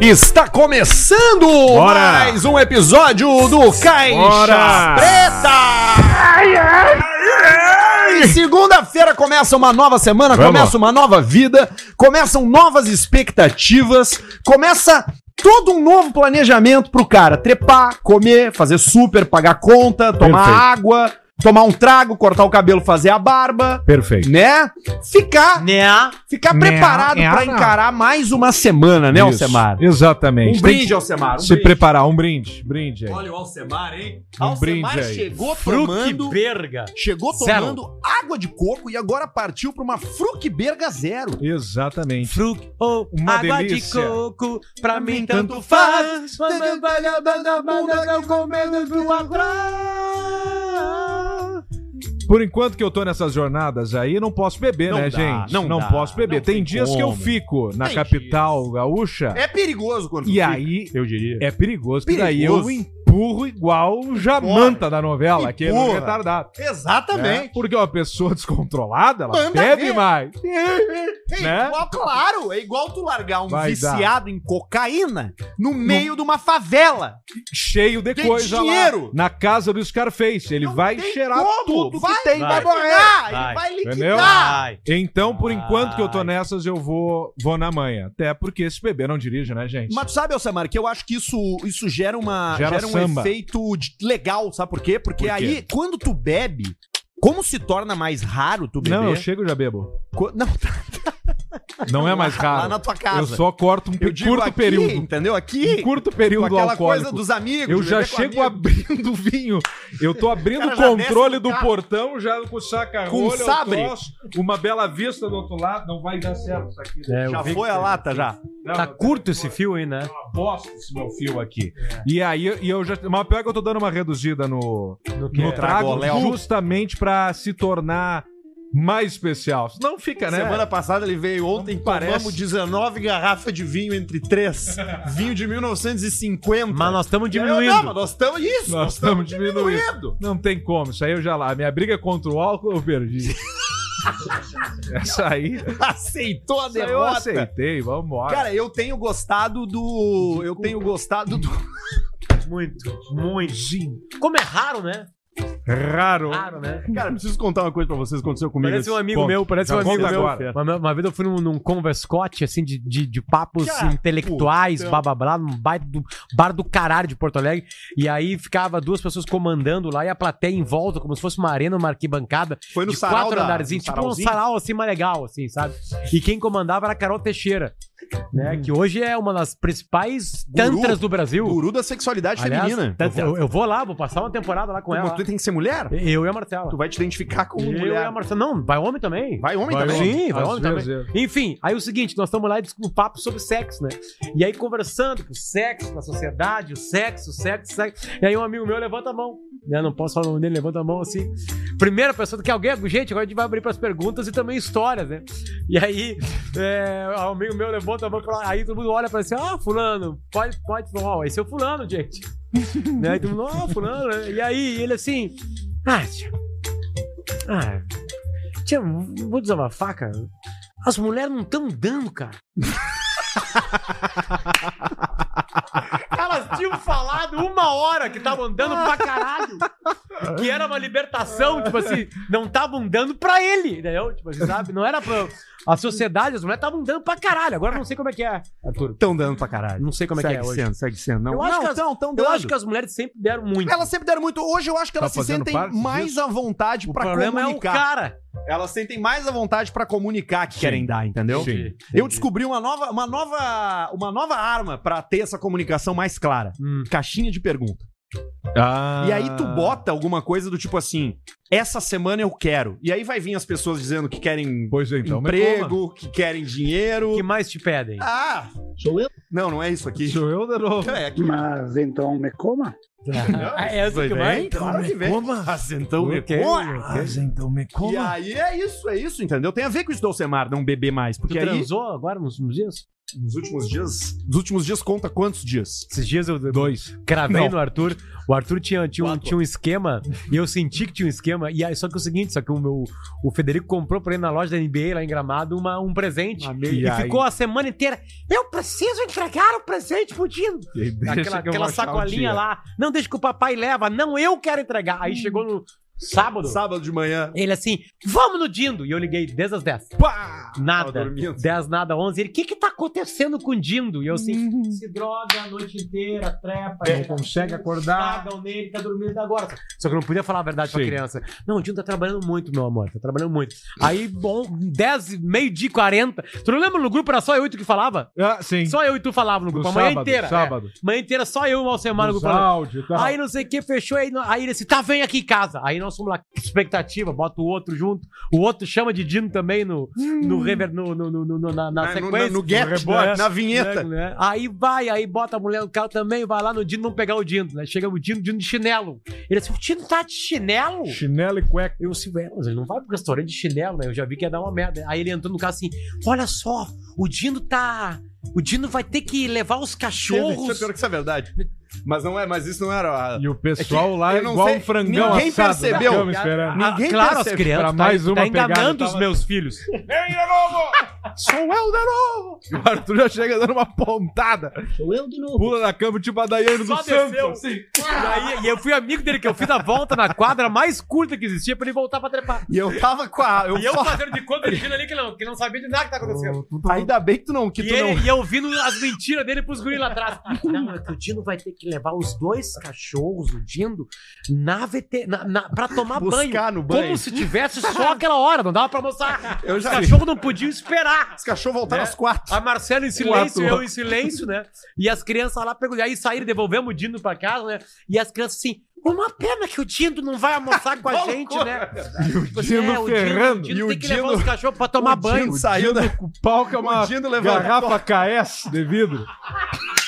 Está começando Bora. mais um episódio do Caixa Bora. Preta! E Segunda-feira começa uma nova semana, Vamos. começa uma nova vida, começam novas expectativas, começa todo um novo planejamento pro cara trepar, comer, fazer super, pagar conta, tomar Perfeito. água, tomar um trago, cortar o cabelo, fazer a barba, Perfeito. né? Ficar, Né? ficar Né? preparado É, pra não. encarar mais uma semana, né, Isso, Alcemar? Exatamente. Um Tem brinde, Alcemar. Um se brinde. preparar, um brinde. Brinde aí. Olha o Alcemar, hein? Um Alcemar brinde aí. chegou tomando, berga. chegou Zero. tomando água de coco e agora partiu pra uma Fruqueberga Zero. Exatamente. Fruque ou Uma água delícia. de coco, pra mim tanto tanto faz. Não com medo do Por enquanto que eu tô nessas jornadas aí, não posso beber, Não né, dá, gente? não dá, posso beber. não tem, tem dias que eu como. fico na Tem capital gaúcha É perigoso quando e fica, aí eu diria. é perigoso, porque daí Perigoso. eu empurro igual o Jamanta da novela, que é no retardado. Exatamente. né? Porque uma pessoa descontrolada, ela Manda bebe ver. mais. É né? igual, claro, é igual tu largar um Vai viciado em cocaína no meio de uma favela. cheio de Tem coisa dinheiro. lá. Na casa do Scarface. Ele Não vai cheirar como, tudo vai, que tem, vai, vai. morrer. Vai. ele vai liquidar. Entendeu? Vai. Então, por enquanto que eu tô nessas, eu vou, vou na manhã. Até porque esse bebê não dirige, né, gente? Mas tu sabe, Alcemar, que eu acho que isso, isso gera, uma, Gera gera, um samba. efeito legal, sabe por quê? Porque Por quê? aí, quando tu bebe, como se torna mais raro tu beber... Não, eu chego e já bebo. Qu- Não, Não é mais raro. Lá na tua casa. Eu só corto um Eu curto aqui, período. entendeu? Aqui, Um curto com período aquela alcoólico. coisa dos amigos. Eu já com chego amigo. abrindo o vinho. Eu tô abrindo o controle do portão, já com o saca Com sabre. uma bela vista do outro lado. Não vai dar certo isso aqui. É, eu Já foi a lata, já. Não, Tá curto esse fio aí, né? uma bosta esse meu fio aqui. E aí e eu já. Mas pior que eu tô dando uma reduzida no, No no trago, justamente pra se tornar mais especial. Não fica, né? Semana passada ele veio ontem, Não parece. tomamos 19 garrafas de vinho entre três. vinho de 1950. Mas nós estamos Eu- diminuindo. Não, mas nós estamos isso. Nós estamos diminuindo. Não tem como. Isso aí eu já lá. Minha briga contra o álcool eu perdi. Essa aí. Aceitou a Essa eu derrota. aceitei. Vambora. Cara, eu tenho gostado do. Eu tenho gostado do. Muito, muito. Como é raro, né? Raro. Raro, né? Cara, preciso contar uma coisa pra vocês que aconteceu comigo. Parece um amigo Conta. meu, parece Já um amigo meu. agora. Uma, uma vez eu fui num, num converscote, assim, de, de, de papos Cara, intelectuais, puta. blá blá blá, num bar do, bar do caralho de Porto Alegre. E aí ficava duas pessoas comandando lá e a plateia em volta, como se fosse uma arena, uma arquibancada. Foi no de sarau quatro da- andarzinhos, no tipo um sarau assim mais legal, assim, sabe? E quem comandava era a Carol Teixeira, né? Que hoje é uma das principais Guru. tantras do Brasil. Guru da sexualidade Aliás, feminina. tantra- eu, eu vou lá, vou passar uma temporada lá com Como ela. tu tem que ser mulher? Eu e a Marcela. Tu vai te identificar como eu e mulher. a Marcela. Não, vai homem também. Vai homem Vai também? homem. Sim, vai Às homem também. vezes Enfim, aí o seguinte, nós estamos lá no papo sobre sexo, né? E aí conversando com o sexo, com a sociedade, o sexo, o sexo, o sexo. E aí um amigo meu levanta a mão. Né? Não posso falar o nome dele, levanta a mão assim. Primeira pessoa que alguém. Gente, agora a gente vai abrir para as perguntas e também histórias, né? E aí, é, um amigo meu levanta Aí todo mundo olha para assim: ah, Fulano, pode, pode, ó, esse é o Fulano, gente. né? Aí todo mundo, ah, Fulano, né? E aí ele assim, ah, tia, ah, tia, vou uma faca. As mulheres não estão dando, cara. Elas tinham falado uma hora que estavam dando pra caralho. Que era uma libertação, tipo assim, não estavam dando pra ele, entendeu? Tipo assim, sabe? Não era pra. A sociedade, as mulheres estavam dando pra caralho. Agora eu não sei como é que é, Arthur. Tão dando pra caralho. Não sei como é que é hoje. sendo, segue sendo. Não, Eu acho não, que as- tão, tão Eu acho que as mulheres sempre deram muito. Elas sempre deram muito. Hoje eu acho que Tá elas se fazendo sentem mais disso? à vontade o pra problema é o comunicar. cara. Elas sentem mais à vontade pra comunicar que Sim. querem dar, entendeu? Sim. Eu descobri uma nova, uma nova, uma nova arma pra ter essa comunicação mais clara. Hum. Caixinha de pergunta. Ah. E aí tu bota alguma coisa do tipo assim, essa semana eu quero. E aí vai vir as pessoas dizendo que querem Pois é, então. coma. emprego, que querem dinheiro. O que mais te pedem? Ah! Sou eu? Não, não é isso aqui. Sou eu de novo. É, aqui. Mas então me coma. é essa que Vai bem? Claro que vem. Mas então me coma. Mas então me E aí é isso, é isso, entendeu? Tem a ver com isso do Alcemar não beber mais. Porque Tu aí. transou agora nos últimos dias? Nos últimos dias. Nos últimos dias conta quantos dias? Esses dias eu Dois. cravei Não. no Arthur. O Arthur tinha, tinha, um, tinha um esquema e eu senti que tinha um esquema. E aí, só que é o seguinte, só que o meu o Federico comprou pra ele na loja da NBA lá em Gramado uma, um presente. E E aí? ficou a semana inteira. Eu preciso entregar o presente pro Dino. Aquela, aquela sacolinha lá. Não, deixa que o papai leva. Não, eu quero entregar. Aí chegou no sábado. Sábado de manhã. Ele assim, vamos no Dindo. E eu liguei desde as 10. Pá! Nada. Tava dormindo. 10 nada, 11. Ele, o que que tá acontecendo com o Dindo? E eu assim, Uhum. se droga a noite inteira, trepa. Não consegue acordar. Cagam nele, tá dormindo agora. Só que eu não podia falar a verdade pra Sim. criança. Não, o Dindo tá trabalhando muito, meu amor. Tá trabalhando muito. Aí, bom, 10, meio-dia e 40. Tu não lembra no grupo? Era só eu e tu que falava? Ah, sim. Só eu e tu falava no No grupo. A manhã sábado, inteira. sábado. É. Manhã inteira, só eu e o Alcemar no Nos grupo. áudio e tal. Aí não sei o que, fechou. Aí, aí ele disse, tá, vem aqui em casa. Aí nós fomos lá, expectativa, bota o outro junto. O outro chama de Dino também no, no, rever, no, no, no, no- na, na Ah, no- sequência. no get, rebote, né? na vinheta. né? Aí vai, aí bota a mulher no carro também, vai lá no Dino não pegar o Dino, né? Chega o Dino, Dino de chinelo. Ele assim, o Dino tá de chinelo? Chinelo e cueca. Eu assim, ué, mas ele não vai pro restaurante de chinelo, né? Eu já vi que ia dar uma merda. Aí ele entrou no carro assim, olha só, o Dino tá... O Dino vai ter que levar os Isso é cachorros... pior que isso é verdade. Mas não é, mas isso não era. E o pessoal É que lá não igual sei, um frangão ninguém assado percebeu. na cama esperando. Ah, Ninguém claro, percebe. as crianças. Pra tá- mais uma tá enganando pegada, os tava- meus filhos. Vem de novo! Sou eu de novo! E o Arthur já chega dando uma pontada. Sou eu de novo. Pula na cama, tipo a Daiane do Santos. assim. E, aí, e eu fui amigo dele, que eu fiz a volta na quadra mais curta que existia pra ele voltar pra trepar. E eu tava com a. Eu E eu fazendo de conta dirigindo ali que não, que não sabia de nada que tá acontecendo. Ainda bem que tu não. Que E, tu não... ele- e eu ouvindo as mentiras dele pros guris lá atrás. Não, é que o Dino vai ter que levar os dois cachorros, o Dindo, na VT, na, na, pra tomar banho. Buscar no banho. Como se tivesse só aquela hora, não dava pra almoçar. Eu Os já cachorros não podiam esperar. Os cachorros voltaram Né? às quatro. A Marcela em silêncio, Quatro. eu em silêncio, né? E as crianças lá perguntando. Aí saíram, devolvemos o Dindo pra casa, né? E as crianças assim. Uma pena que o Dindo não vai almoçar com a gente, né? E o Tipo assim, é, o ferrando. O Dindo o tem que Dino- levar os cachorros pra tomar o banho. Dino saiu da. O pau que é uma O garrafa KS de vidro.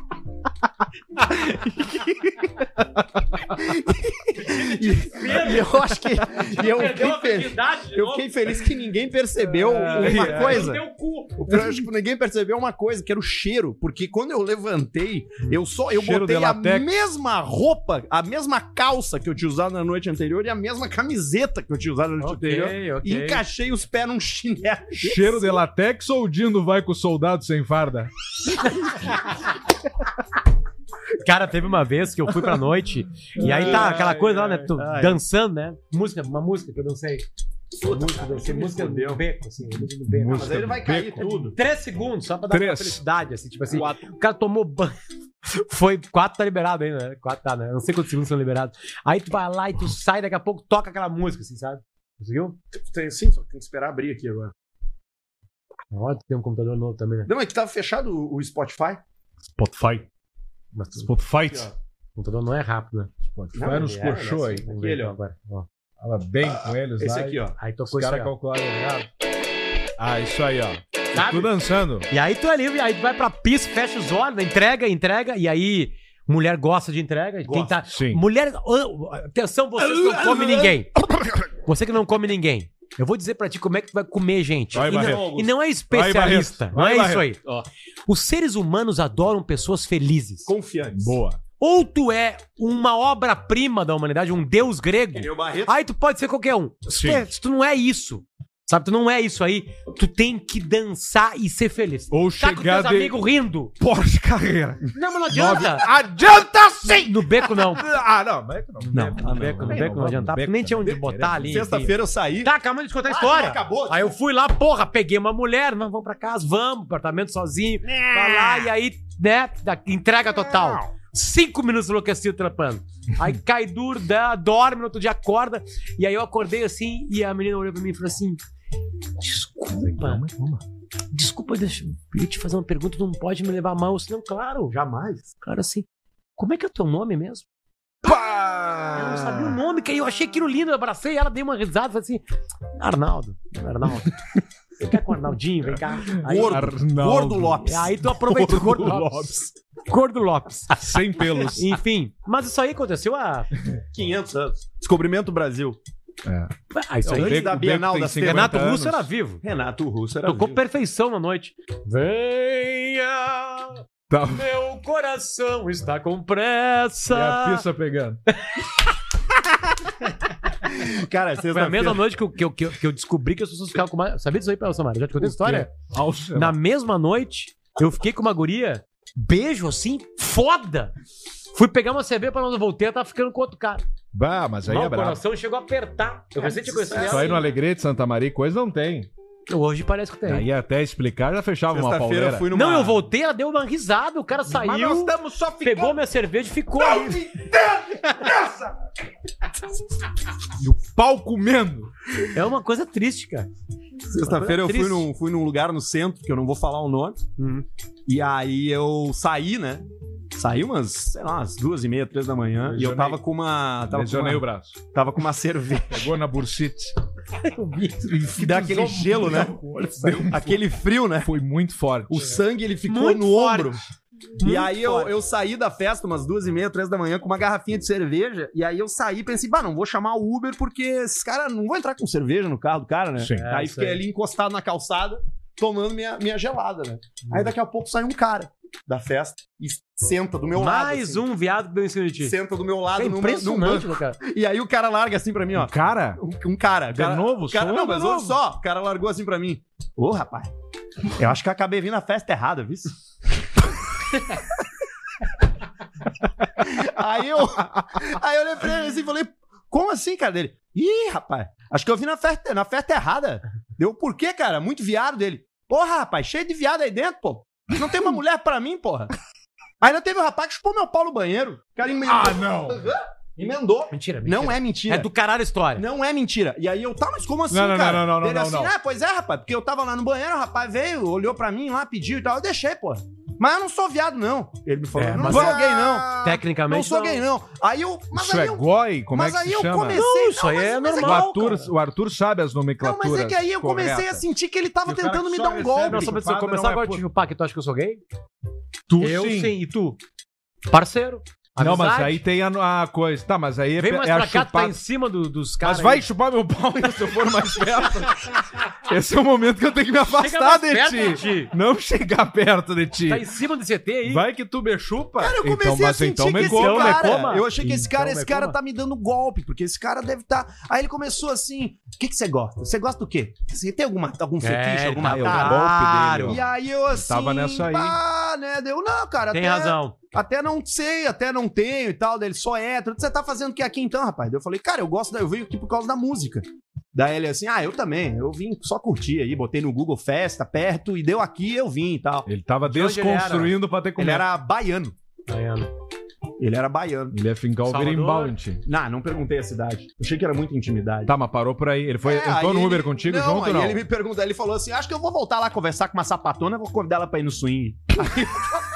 E eu acho que. E eu fiquei, fe- virgindade de eu fiquei feliz que ninguém percebeu É, uma é. coisa. Deu cu. Eu acho que ninguém percebeu uma coisa, que era o cheiro. Porque quando eu levantei, eu só eu Cheiro botei a mesma roupa, a mesma calça que eu tinha usado na noite anterior e a mesma camiseta que eu tinha usado na noite anterior. Ok, ok. E encaixei os pés num chinelo. Cheiro de latex ou o Dino vai com o soldado sem farda? Cara, teve uma vez que eu fui pra noite e aí tá aquela coisa lá, né? tu dançando, né? Música, uma música que eu dancei. Música, dancei, música do beco, assim, música do beco. Música Mas aí ele vai cair beco. tudo. Três segundos, só pra dar uma felicidade, assim, tipo assim. Quatro. O cara tomou banho. Foi, quatro tá liberado ainda, né? Quatro tá, né? Não sei quantos segundos são liberados. Aí tu vai lá e tu sai, daqui a pouco toca aquela música, assim, sabe? Conseguiu? Tem, sim, só tem que esperar abrir aqui agora. Tu tem um computador novo também, né? Não, é que tava fechado o Spotify. Spotify. Mas tu- Spotify. Aqui, ó. o computador não é rápido, né? Spotify Não, nos ele é, coxou aí. Vamos ver Aquele, ó. então agora. Ó. Fala bem com eles Esse lá. aqui, ó. Aí Os tocou caras ó. calcularam errado. Ah, isso aí, ó. Sabe? Tô dançando. E aí tu é livre, aí tu vai pra pista, fecha os olhos, entrega, entrega, e aí mulher gosta de entrega. Quem tá... Sim. Mulher. Atenção, você que não come ninguém. Você que não come ninguém. Eu vou dizer pra ti como é que tu vai comer, gente. Vai, e, não, e não é especialista. Vai, não é isso aí. Ó. Os seres humanos adoram pessoas felizes. Confiantes. Boa. Ou tu é uma obra-prima da humanidade, um deus grego. Barreto. Aí tu pode ser qualquer um. Se tu, Sim. é- se tu não é isso, sabe? Tu não é isso aí, tu tem que dançar e ser feliz. Ou Tá com chegar teus de amigos rindo. Porsche Carreira. Não, mas não adianta. Adianta sim! No beco não. Ah, não. Beco não. Não, Beco no beco, no beco não adiantava, porque nem tinha onde botar ali. Sexta-feira eu saí. Tá, calma de contar a história. não acabou, Aí eu fui lá, porra, peguei uma mulher, não, vamos pra casa, vamos, apartamento sozinho. Vai lá e aí, né, entrega total. Cinco minutos enlouquecido trampando. Aí cai duro, dá, dorme, no outro dia acorda. E aí eu acordei assim e a menina olhou pra mim e falou assim: Desculpa, desculpa, deixa eu te fazer uma pergunta, tu não pode me levar mal. Eu disse, não, claro. Jamais. Cara, assim, como é que é o teu nome mesmo? Eu não sabia o nome, que aí eu achei aquilo lindo, eu abracei ela, dei uma risada, falei assim, Arnaldo, Arnaldo. Você quer com o Arnaldinho, vem cá. Aí, Gordo. Arnaldo. Gordo Lopes. aí tu aproveitou Gordo Gordo Lopes. Gordo Lopes. Sem pelos. Enfim, mas isso aí aconteceu há 500 anos. Descobrimento do Brasil. Ah, isso aí. Antes Beco- da Bienal 50 Renato anos. Russo era vivo. Renato Russo era Tocou vivo. perfeição na noite. Venha, Tá. meu coração está com E a pressa. pista pegando. Cara, Foi a mesma noite que eu, que, eu, que eu- descobri que as pessoas ficavam com mais... Sabia disso aí, Samara? Já te contei essa história? Na mesma noite, eu fiquei com uma guria, beijo assim, foda. Fui pegar uma cerveja pra voltei, ela tava ficando com outro cara. Bah, mas aí Mas é o brabo. coração chegou a apertar. Eu tinha conhecido Isso aí no. Alegrete, Santa Maria, coisa não tem. Hoje parece que tem. Aí até explicar já fechava uma pauleira. fui numa... Não, eu voltei, ela deu uma risada, o cara saiu, estamos só pegou minha cerveja e ficou ali. E o pau comendo. É uma coisa triste, cara. Sexta-feira eu fui num, fui num lugar no centro, que eu não vou falar o nome. Uhum. E aí eu saí, né? Saí umas, sei lá, umas duas e meia, três da manhã. E eu Lesionei. tava com uma. Tava com Lesionei o uma, braço. tava com uma cerveja. Pegou na bursite. Que dá aquele gelo, né? Aquele frio, né? Foi muito forte. O sangue ele ficou Muito no forte. ombro. E Muito aí eu, eu saí da festa umas duas e meia, três da manhã com uma garrafinha de cerveja. E aí eu saí e pensei, bah, não vou chamar o Uber porque esses caras não vão entrar com cerveja no carro do cara, né? Sim. É, aí isso fiquei ali encostado na calçada, tomando minha, minha gelada, né? Aí daqui a pouco sai um cara da festa e senta do meu lado. Mais assim. um viado que deu em cima de ti. Senta do meu lado É num, num impressionante, banco. né, cara? E aí o cara larga assim pra mim, ó. Cara, Um, um cara. de cara, novo, cara não, mas olha só, o cara largou assim pra mim. Ô, rapaz, eu acho que eu acabei vindo na festa errada, viu? aí eu, aí eu olhei pra ele assim e falei, como assim, cara? Dele, ih, rapaz, acho que eu vim na festa, na festa errada. Deu, por quê, cara? Muito viado dele. Porra, rapaz, cheio de viado aí dentro, pô. Não tem uma mulher pra mim, porra. Ainda teve um rapaz que chupou meu pau no banheiro. O cara emendou. Ah, não. Emendou. Mentira, mentira. Não é mentira. É do caralho a história. Não é mentira. E aí eu, tá, mas como assim, Não, não, cara? não, não, não, Ele não, assim, não. ah, pois é, rapaz, porque eu tava lá no banheiro, o rapaz veio, olhou pra mim lá, pediu e tal, eu deixei, pô. Mas eu não sou viado, não. Ele me falou, É, eu não mas sou é- gay, não. Tecnicamente. Não sou gay, não. Aí eu, mas isso aí é eu, goi? Como mas é que aí se eu chama? comecei... Não, isso aí mas- é mas O normal, Arthur, cara. o Arthur sabe as Não, nomenclaturas. mas é que aí eu comecei a corretas. sentir que ele tava tentando me dar um golpe. Não, só pra você começar não é agora a te chupar, que tu acha que eu sou gay? Tu eu sim. sim. E tu? Parceiro. Não, mas Amizade. aí tem a, a coisa. Tá, mas aí é, Vem mais é a pra cá, tu tá em cima do- dos caras. Mas vai aí. chupar meu pau se eu for mais perto. Esse é o momento que eu tenho que me afastar de ti. de ti. Não chegar perto de ti. Tá em cima do CT aí. Vai que tu me chupa. Cara, eu comecei então, a mas sentir então que esse coma. cara, coma. eu achei que esse cara, Então esse cara coma. tá me dando golpe, porque esse cara deve estar. Aí ele começou assim: o que, que você gosta? Você gosta do quê? Você tem alguma, algum fetiche, É, alguma tá, tara? golpe dele, ó. E aí eu assim. Tava nessa aí. Ah, né? Deu, não, cara. Tem até, razão. Até não sei, até não tenho e tal. Dele só hétero. Você tá fazendo o que aqui então, rapaz? Daí Eu falei, cara, eu gosto, da, eu venho aqui por causa da música. Daí ele assim, ah, eu também. Eu vim só curtir aí, botei no Google Festa perto e deu aqui eu vim e tal. Ele tava De onde ele era? desconstruindo pra ter como. Ele era baiano. Ele era baiano. Ele ia fincar o Salvador. berimbau em ti. Não, não perguntei a cidade. Achei que era muita intimidade. Tá, mas parou por aí. Ele foi, É, entrou aí no Uber ele- contigo não, junto aí ou não? ele me pergunta, ele falou assim: acho que eu vou voltar lá conversar com uma sapatona, vou convidar ela pra ir no swing. Aí,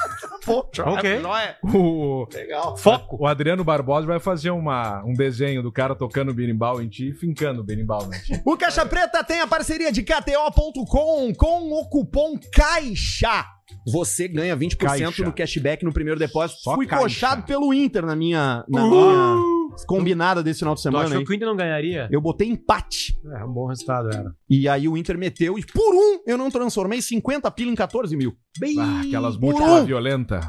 Pô, Ok. joia. O, Legal. Foco. o Adriano Barbosa vai fazer uma, um desenho do cara tocando berimbau em ti e fincando o berimbau em ti. O Caixa Preta tem a parceria de KTO.com com o cupom CAIXA. Você ganha 20% Caixa. no cashback no primeiro depósito. Só Fui caixa. coxado pelo Inter na minha, na Uh! minha combinada desse final de Tu semana. achou hein? que o Inter não ganharia? Eu botei empate. É, um bom resultado era. E aí o Inter meteu e por um eu não transformei 50 pila em 14 mil. Bem, Ah, aquelas múltiplas um. violentas.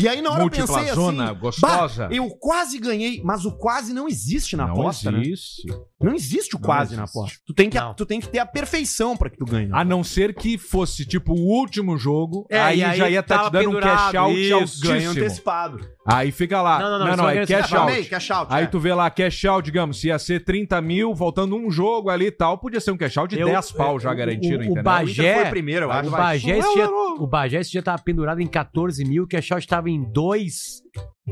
E aí na hora eu pensei Múltipla zona, assim, gostosa. "Bah, eu quase ganhei, mas o quase não existe na não aposta, né? Não existe o quase na existe. aposta. Tu tem, que, Não. tu tem que ter a perfeição pra que tu ganhe. A não ser que fosse, tipo, o último jogo, É, aí, aí já ia estar tava te dando um cash out isso, Ganho antecipado. Aí fica lá. Não, Não, não, não, não, é cash out. Falei, cash out. Aí é. tu vê lá, cash out, digamos, se ia ser 30 mil, faltando um jogo ali e tal, podia ser um cash out de Eu- 10 pau já o- garantido, o- o? Bagé- O foi primeiro, eu O acho. Bagé, esse dia, o Bagé esse dia tava pendurado em 14 mil, que a Shot estava em 2.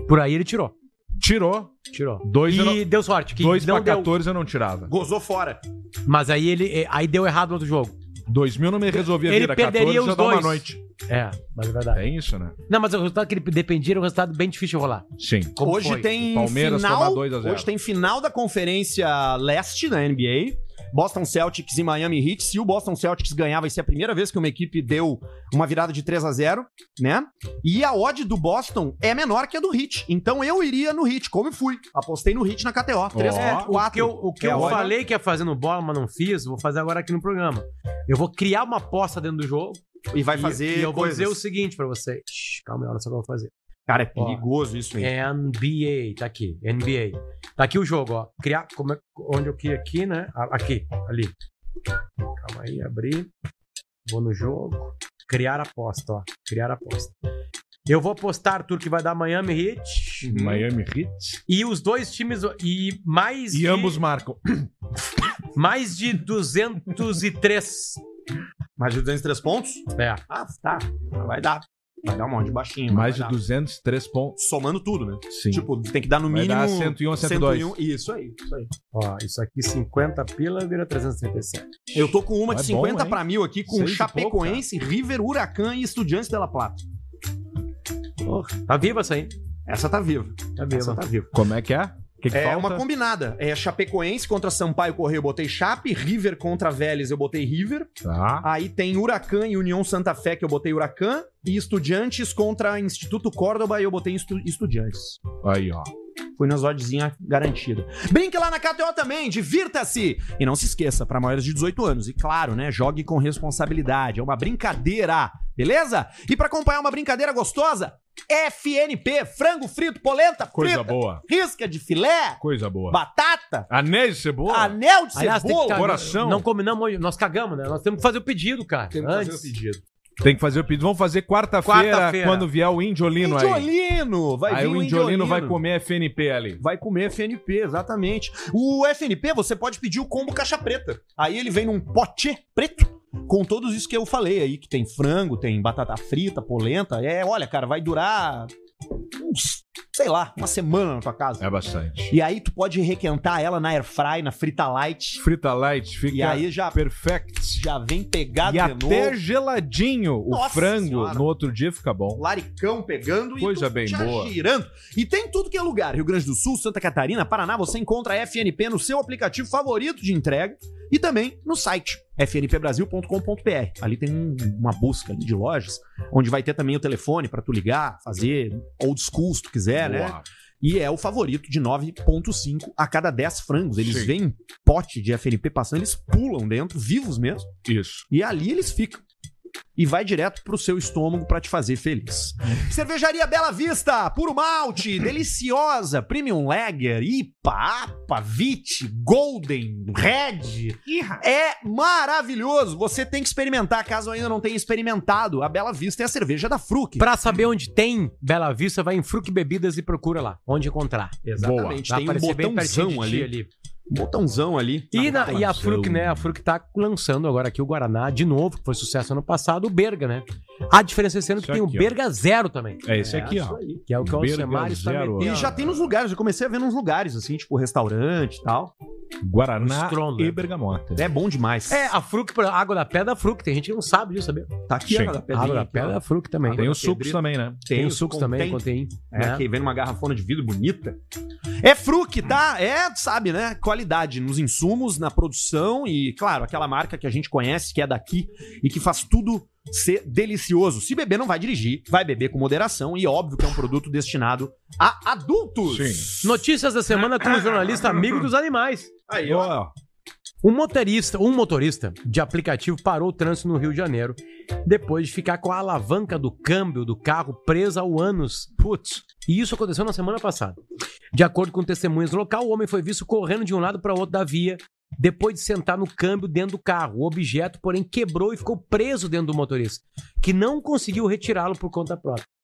Por aí ele tirou. Tirou. Tirou. Dois, e eu não, deu sorte. Que dois não pra deu, 14 eu não tirava. Gozou fora. Mas aí ele eh, aí deu errado no outro jogo. 2 mil não me resolvia Ele vir a perderia 14 já os dá uma dois. noite. É, mas é verdade. É isso, né? Não, mas o resultado que ele dependia era um resultado bem difícil de rolar. Sim. Como hoje foi? tem Palmeiras final. tomar 2 a 0. Hoje tem final da Conferência Leste da NBA. Boston Celtics e Miami Heat. Se o Boston Celtics ganhar, vai ser a primeira vez que uma equipe deu uma virada de 3 a 0 né? E a odd do Boston é menor que a do Heat. Então eu iria no Heat, como fui. Apostei no Heat na KTO. 3 É, ponto o quatro. que eu, o que É eu falei que ia fazer no bola, mas não fiz, vou fazer agora aqui no programa. Eu vou criar uma aposta dentro do jogo. E vai e- fazer E eu vou coisas. dizer o seguinte pra vocês. Calma aí, olha só o que eu vou fazer. Cara, é perigoso isso aí. NBA, tá aqui, NBA. Tá aqui o jogo, ó. Criar, como é, onde eu queria aqui, né? Aqui, ali. Calma aí, abrir. Vou no jogo. Criar aposta, ó. Criar aposta. Eu vou apostar, Arthur, que vai dar Miami Heat. Miami Heat. E os dois times. E mais E de, ambos marcam. Mais de 203. Mais de 203 pontos? É. Ah, tá. Vai dar. Vai dar um monte de baixinho. Mais de dar. 203 pontos. Somando tudo, né? Sim. Tipo, tem que dar no Vai mínimo... dar 101 a 102. 101. Isso aí, isso aí. Ó, isso aqui 50 pila vira 337. Eu tô com uma de É bom, 50 hein? pra mil aqui com Seis e Chapecoense, River, Huracan e Estudiantes de La Plata. Tá viva essa aí? Essa tá viva. Tá Essa viva. tá viva. Como é que é? Que, que É falta? uma combinada. É Chapecoense contra Sampaio Correio, eu botei Chape. River contra Vélez, eu botei River. Tá. Aí tem Huracan e União Santa Fé, que eu botei Huracan. E Estudiantes contra Instituto Córdoba, e eu botei Estu- Estudiantes. Aí, ó. Fui nas oddzinha garantida. Brinque lá na KTO também, divirta-se! E não se esqueça, para maiores de 18 anos. E claro, né, jogue com responsabilidade. É uma brincadeira, beleza? E para acompanhar uma brincadeira gostosa, FNP, frango frito, polenta Coisa frita, boa. risca de filé, Coisa boa. batata, Anéis de cebola? anel de Aliás, tem que cebola. cagar- coração. Não combinamos hoje. Nós cagamos, né? Nós temos que fazer o pedido, cara. Temos que fazer Antes. o pedido. Tem que fazer o pedido. Vamos fazer quarta-feira, Quarta-feira. quando vier o Indiolino aí. Indiolino! Vai aí vir o o Indiolino vai comer FNP ali. Vai comer FNP, exatamente. O FNP, você pode pedir o combo caixa preta. Aí ele vem num pote preto com todos isso que eu falei aí, que tem frango, tem batata frita, polenta. É, olha, cara, vai durar uns, sei lá, uma semana na tua casa. É bastante. E aí tu pode requentar ela na air fry, na frita light. Frita light fica E aí já, perfect. já vem pegado E até novo. geladinho o Nossa frango Senhora. no outro dia fica bom. Laricão pegando Coisa tu bem boa. girando. E tem tudo que é lugar. Rio Grande do Sul, Santa Catarina, Paraná, você encontra a FNP no seu aplicativo favorito de entrega e também no site fnpbrasil.com.br. Ali tem um- uma busca de lojas, onde vai ter também o telefone pra tu ligar, fazer old school se tu quiser, né? Boa. E é o favorito de 9,5 a cada 10 frangos. Eles Sim. veem pote de FNP passando, eles pulam dentro, vivos mesmo, Isso. e ali eles ficam. E vai direto pro seu estômago pra te fazer feliz. Cervejaria Bela Vista, puro malte, deliciosa, premium lager, IPA, APA, VIT, Golden, Red. É maravilhoso. Você tem que experimentar, caso ainda não tenha experimentado. A Bela Vista é a cerveja da Fruc. Pra saber onde tem Bela Vista, vai em Fruc Bebidas e procura lá. Onde encontrar. Exatamente, Vai tem um botãozão ti ali. Um botãozão ali. E, na- e a. Fruc, né? A Fruc tá lançando agora aqui o Guaraná de novo, que foi sucesso ano passado, o Berga, né? A diferença esse ano é que Isso tem o aqui, ó. Berga Zero também, É esse É, aqui, ó. aí. que é o que o Berga Alcemar está metendo. E já tem nos lugares, eu comecei a ver nos lugares, assim, tipo restaurante e tal. Guaraná e bergamota. É bom demais. É, a Fruc, água da pedra é a Fruc, tem gente que não sabe disso, sabia? tá aqui Sim. a água da A pedrinha. água da pedra é a Fruc também. Água Tem os sucos também, né? Tem os sucos também, contém. É, né? que vem numa garrafona de vidro bonita. É Fruc, tá? É, sabe, né? Qualidade nos insumos, na produção e, claro, aquela marca que a gente conhece, que é daqui e que faz tudo ser delicioso. Se beber, não vai dirigir, vai beber com moderação e óbvio que é um produto destinado a adultos. Sim. Notícias da semana com o jornalista amigo dos animais. Aí, ó. Um motorista, um motorista de aplicativo parou o trânsito no Rio de Janeiro depois de ficar com a alavanca do câmbio do carro presa ao ânus. Putz. E isso aconteceu na semana passada. De acordo com testemunhas do local, o homem foi visto correndo de um lado para o outro da via depois de sentar no câmbio dentro do carro. O objeto, porém, quebrou e ficou preso dentro do motorista, que não conseguiu retirá-lo por conta própria.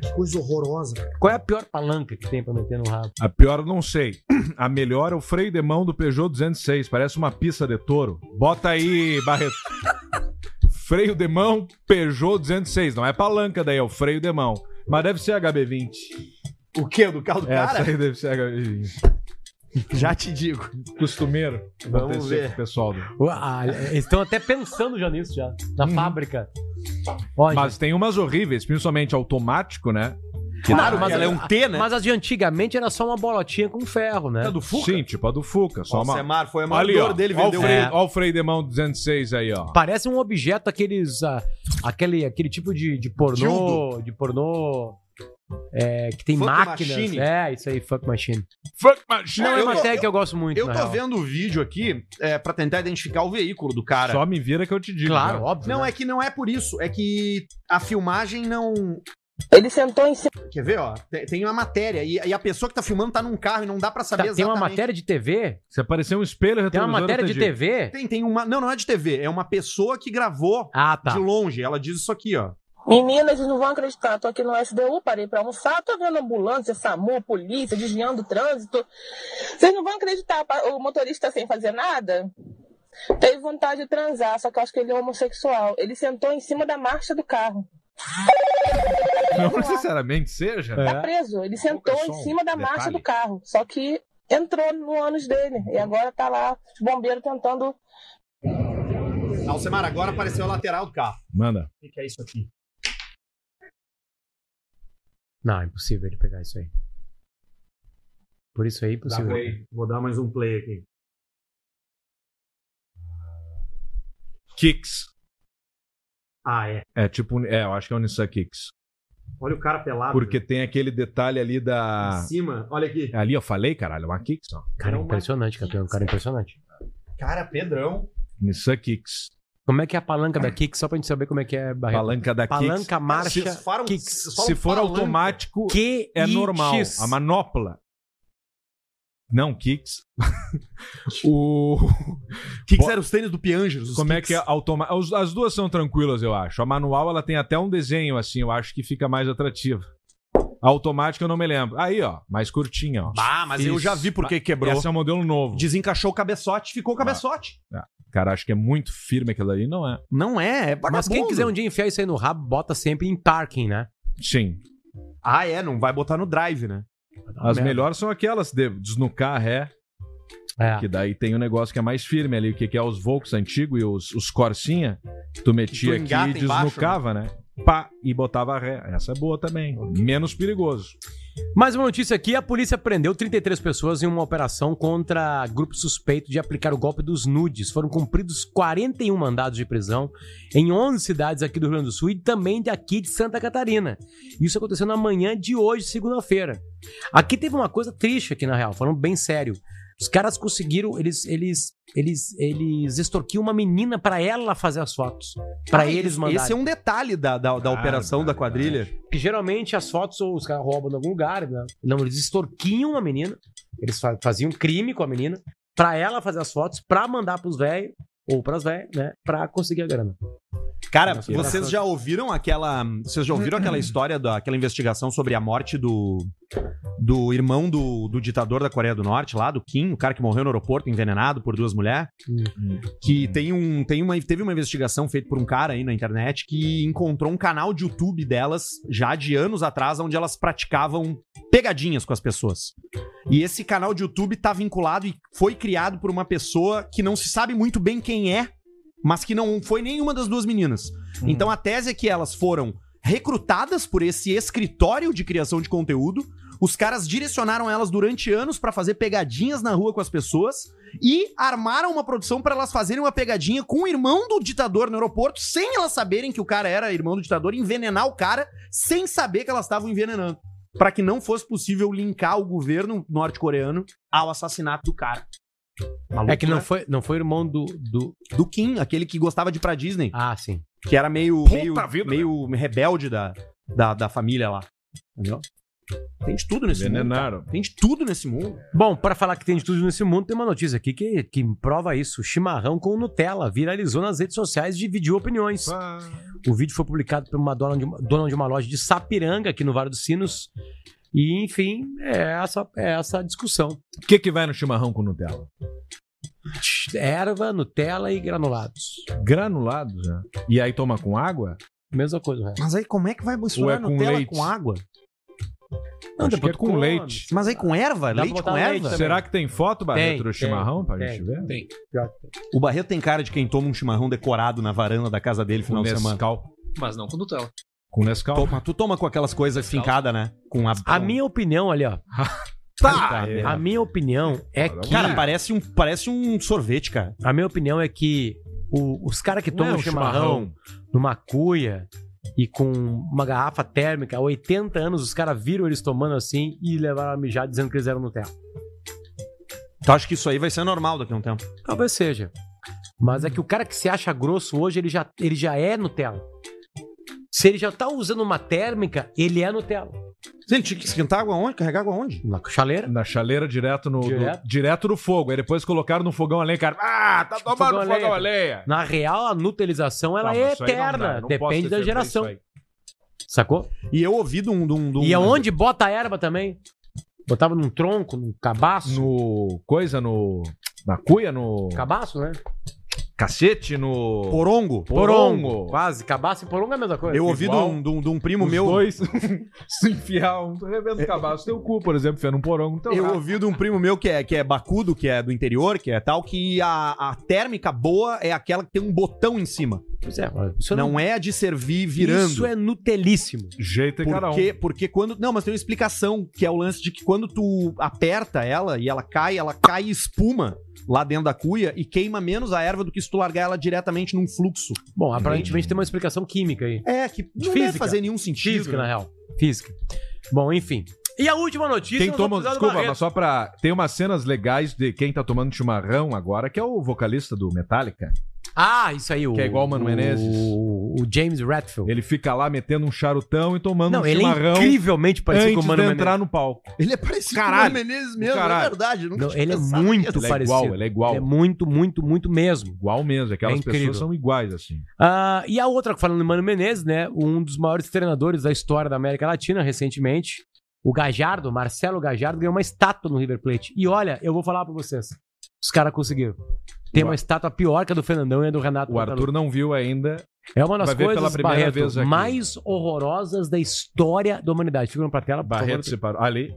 Que coisa horrorosa. Qual é a pior palanca que tem pra meter no rabo? a pior eu não sei. A melhor é o freio de mão do Peugeot 206. Parece uma pista de touro. Bota aí, Barreto. freio de mão Peugeot 206. Não é palanca daí, é o freio de mão. Mas deve ser HB20. O quê? Do carro do Essa cara? aí deve ser HB20. Já te digo. Costumeiro. Vamos ver. com o pessoal. do- Ah, eles estão até pensando já nisso, já. Na Uhum. fábrica. Ó, Mas tem umas horríveis, principalmente automático, né? Claro, Mas- ela é um T, né? Mas as de antigamente era só uma bolotinha com ferro, né? É do Fuca? Sim, tipo a do Fuca. Só o uma... Semar foi a maior Ali, ó. dele Ó o vendeu freio, É. ó o freio de mão 206 aí, ó. Parece um objeto aqueles. ah, aquele, aquele tipo de, de pornô. De pornô. É, que tem Fuck máquinas. machine. É, isso aí, fuck machine. Fuck machine. Não, é uma tô- técnica que eu gosto muito. Eu tô real. vendo o vídeo aqui é, pra tentar identificar o veículo do cara. Só me vira que eu te digo. Claro, né? óbvio. Não, né? é que não é por isso. É que a filmagem não. Ele sentou em cima. Quer ver, ó? Tem, tem uma matéria. E, e a pessoa que tá filmando tá num carro e não dá pra saber Tá, tem uma exatamente. matéria de TV? Se aparecer um espelho Tem uma matéria de. TV? Tem, tem uma. Não, não é de TV. É uma pessoa que gravou Ah, tá. de longe. Ela diz isso aqui, ó. Meninas, vocês não vão acreditar. Tô aqui no SDU, parei pra almoçar, tô vendo ambulância, SAMU, polícia, desviando o trânsito. Vocês não vão acreditar, o motorista sem fazer nada teve vontade de transar, só que eu acho que ele é homossexual. Ele sentou em cima da marcha do carro. Não necessariamente seja. É. Tá preso. Ele sentou só em cima da marcha do carro. Só que entrou no ânus dele. E agora tá lá, os bombeiros tentando Alcemar, agora apareceu a lateral do carro. Manda. O que, que é isso aqui? Não, é impossível ele pegar isso aí. Por isso aí, é Dá impossível. play. Vou dar mais um play aqui. Kicks. Ah, é. É tipo, é, eu acho que é o Nissan Kicks. Olha o cara pelado. Porque tem aquele detalhe ali Em da. cima. Olha aqui. Ali eu falei, caralho, é uma Kicks, ó. Cara, É uma- impressionante, campeão. Cara, impressionante. Cara, Pedrão. Nissan Kicks. Como é que é a palanca da Kicks? Só pra gente saber como é que é, Barreto. Palanca da Kicks. Palanca, marcha, Vocês falam- Kicks. Se for palanca. automático, Q é normal. A manopla. Não, Kicks. o. Kicks Bo- eram os tênis do Piangers. os Como é Kicks. que é automático? As duas são tranquilas, eu acho. A manual ela tem até um desenho assim, eu acho que fica mais atrativa. Automática eu não me lembro. Aí, ó, mais curtinha, ó. Ah, mas eu já vi por que quebrou. Esse é um modelo novo. Desencaixou o cabeçote, ficou o cabeçote. Cara, acho que é muito firme aquilo ali, não é? Não é, é vagabundo. Mas quem quiser um dia enfiar isso aí no rabo, bota sempre em parking, né? Sim. Ah, é, não vai botar no drive, né? As merda. melhores são aquelas de desnucar ré, É. que daí tem um negócio que é mais firme ali, o que, que é os Volks antigos e os, os Corsinha. Tu metia tu aqui e embaixo, desnucava, né? Pá, e botava ré. Essa é boa também. Menos perigoso. Mais uma notícia aqui: a polícia prendeu 33 pessoas em uma operação contra grupo suspeito de aplicar o golpe dos nudes. Foram cumpridos 41 mandados de prisão em 11 cidades aqui do Rio Grande do Sul e também daqui de Santa Catarina. Isso aconteceu na manhã de hoje, segunda-feira. Aqui teve uma coisa triste aqui na real, falando bem sério. Os caras conseguiram, eles eles eles eles extorquiam uma menina pra ela fazer as fotos, Pra Ah, eles esse- mandarem. Esse é um detalhe da, da, da Ah, operação da verdade. quadrilha. Que geralmente as fotos os caras roubam em algum lugar, né? Não, eles extorquiam a menina. Eles fa- faziam crime com a menina pra ela fazer as fotos, pra mandar pros velhos ou pras velhas, né? Pra conseguir a grana. Cara, Nossa, vocês já ouviram aquela. Vocês já ouviram aquela história daquela investigação sobre a morte do. Do irmão do, do ditador da Coreia do Norte, lá, do Kim, o cara que morreu no aeroporto envenenado por duas mulheres. Que tem um, tem uma, teve uma investigação feita por um cara aí na internet que encontrou um canal de YouTube delas, já de anos atrás, onde elas praticavam pegadinhas com as pessoas. E esse canal de YouTube tá vinculado e foi criado por uma pessoa que não se sabe muito bem quem é, mas que não foi nenhuma das duas meninas. Então a tese é que elas foram recrutadas por esse escritório de criação de conteúdo. Os caras direcionaram elas durante anos pra fazer pegadinhas na rua com as pessoas e armaram uma produção pra elas fazerem uma pegadinha com o irmão do ditador no aeroporto, sem elas saberem que o cara era irmão do ditador, envenenar o cara sem saber que elas estavam envenenando, Pra que não fosse possível linkar o governo norte-coreano ao assassinato do cara. Maluco, É que não né? foi, não foi irmão do, do. do Kim, aquele que gostava de ir pra Disney, Ah, sim. que era meio Puta meio, vida, meio rebelde da, da, da família lá. Entendeu? Tem de tudo nesse mundo. Envenenaram. cara. Tem de tudo nesse mundo. Bom, pra falar que tem de tudo nesse mundo, tem uma notícia aqui que, que prova isso. Chimarrão com Nutella viralizou nas redes sociais e dividiu opiniões. O vídeo foi publicado por uma dona de uma, dona de uma loja de Sapiranga, aqui no Vale dos Sinos. E, enfim, é essa, é essa a discussão. O que, que vai no chimarrão com Nutella? Erva, Nutella e granulados. Granulados, né? E aí toma com água? Mesma coisa, resto. Mas aí como é que vai misturar Ou é com Nutella leite? com água? Não, Acho que depois é com come. leite. Mas aí com erva? Dá pra leite com leite erva? também. Será que tem foto, Barreto, Tem, do chimarrão pra tem, gente ver? Tem. O Barreto tem cara de quem toma um chimarrão decorado na varanda da casa dele Com final de semana. Mas não com Nutella. Com Nescau. Toma, tu toma com aquelas coisas fincadas, né? Com a. A minha opinião ali, ó. Tá, A minha opinião é que. Cara, parece um, parece um sorvete, cara. A minha opinião é que o- os caras que Não é tomam um chimarrão, numa cuia e com uma garrafa térmica, há 80 anos, os caras viram eles tomando assim e levaram a mijar dizendo que eles eram Nutella. Tu acha que isso aí vai ser normal daqui a um tempo? Talvez seja. Mas é que o cara que se acha grosso hoje, ele já, ele já é Nutella. Se ele já tá usando uma térmica, ele é Nutella. Ele tinha que esquentar água onde? Carregar água onde? Na chaleira. Na chaleira direto no. Direto. do- direto no fogo. Aí depois colocaram no fogão a lenha, cara. Ah, tá tomando Fogão fogão, a lenha. Na real, a nutelização ela Não, é não dá, eterna. não posso Depende da geração. Sacou? E eu ouvi de um. De um, de um- E aonde bota a erva também? Botava num tronco, num cabaço. No. Coisa, no. Na cuia, no. Cabaço, né? Cacete, no. Porongo. Porongo. Quase. Cabaço e porongo é a mesma coisa. Eu ouvi de Igual. um, de um, de um primo Os meu. dois se enfiar um. Revendo cabaço. Teu cu, por exemplo, enfiando um porongo. Então, Eu ouvi de um primo meu que é, que é bacudo, que é do interior, que é tal, que a, a térmica boa é aquela que tem um botão em cima. Pois é, isso Não é de servir virando. Isso é nutelíssimo. Jeito é cada um. Porque, porque quando. Não, mas tem uma explicação, que é o lance de que quando tu aperta ela e ela cai, ela cai e espuma lá dentro da cuia e queima menos a erva do que se tu largar ela diretamente num fluxo. Bom, aparentemente tem uma explicação química aí. É, que não Física. deve fazer nenhum sentido. Física, né? na real. Física. Bom, enfim. E a última notícia... Quem toma, desculpa, Barreto. mas só pra. Tem umas cenas legais de quem tá tomando chimarrão agora, que é o vocalista do Metallica. Ah, isso aí. O, Que é igual o Mano o- Menezes. O, o James Ratfield. Ele fica lá metendo um charutão e tomando Não, um ele chimarrão é incrivelmente parecido antes com o Mano de Menezes. entrar no palco. Ele é parecido Caralho. com o Menezes mesmo, Caralho. é verdade. Não, ele é muito. Ele é parecido. igual, ele é igual. Ele é muito, muito, muito mesmo. Igual mesmo, aquelas É pessoas são iguais, assim. Ah, e a outra, falando em Mano Menezes, né? Um dos maiores treinadores da história da América Latina, recentemente, o Gajardo, Marcelo Gajardo, ganhou uma estátua no River Plate. E olha, eu vou falar pra vocês. Os caras conseguiram. Tem O uma Ar- estátua pior que a do Fernandão e a do Renato. O. Arthur não viu ainda. É uma das coisas, Barreto, mais horrorosas da história da humanidade. Figura pra tela, por Barreto separou. Ali.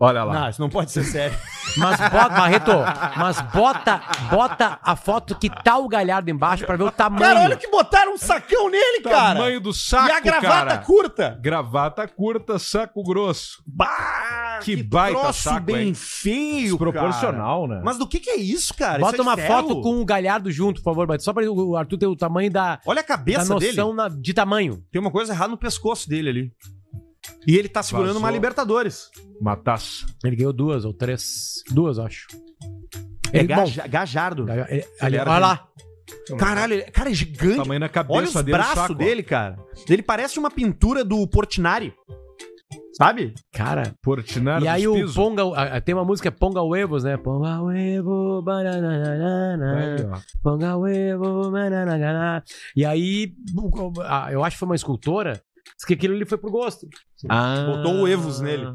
Olha lá. Não, isso não pode ser sério. Mas bota, Barreto, mas bota, bota a foto que tá o Galhardo embaixo pra ver o tamanho. Cara, olha que botaram um sacão nele, cara. Tamanho do saco, e a gravata cara. curta. Gravata curta, saco grosso. Bah, Que baita troço saco, bem hein? feio, Desproporcional, né? Mas do que que é isso, cara? Bota Isso é uma ferro? foto com o Galhardo junto, por favor, Barreto. Só pra o Arthur ter o tamanho da, Olha a da cabeça dele. noção na- de tamanho. Tem uma coisa errada no pescoço dele ali. E ele tá segurando Vazou. uma Libertadores. Uma taça. Ele ganhou duas ou três. Duas, acho. É Ele, bom, Gaja- Gajardo. ele- era olha lá. Caralho, ele- cara, é gigante. Tamanho na Olha cabeça os dele. o braços saco, dele, cara. Ele parece uma pintura do Portinari. Sabe? Cara. Portinari e aí o. Ponga. a- a- Tem uma música Ponga Huevos, né? Ponga Huevo. Ponga Huevo. E aí, eu acho que foi uma escultora. Diz que aquilo ali foi pro gosto. Botou o Evos nele.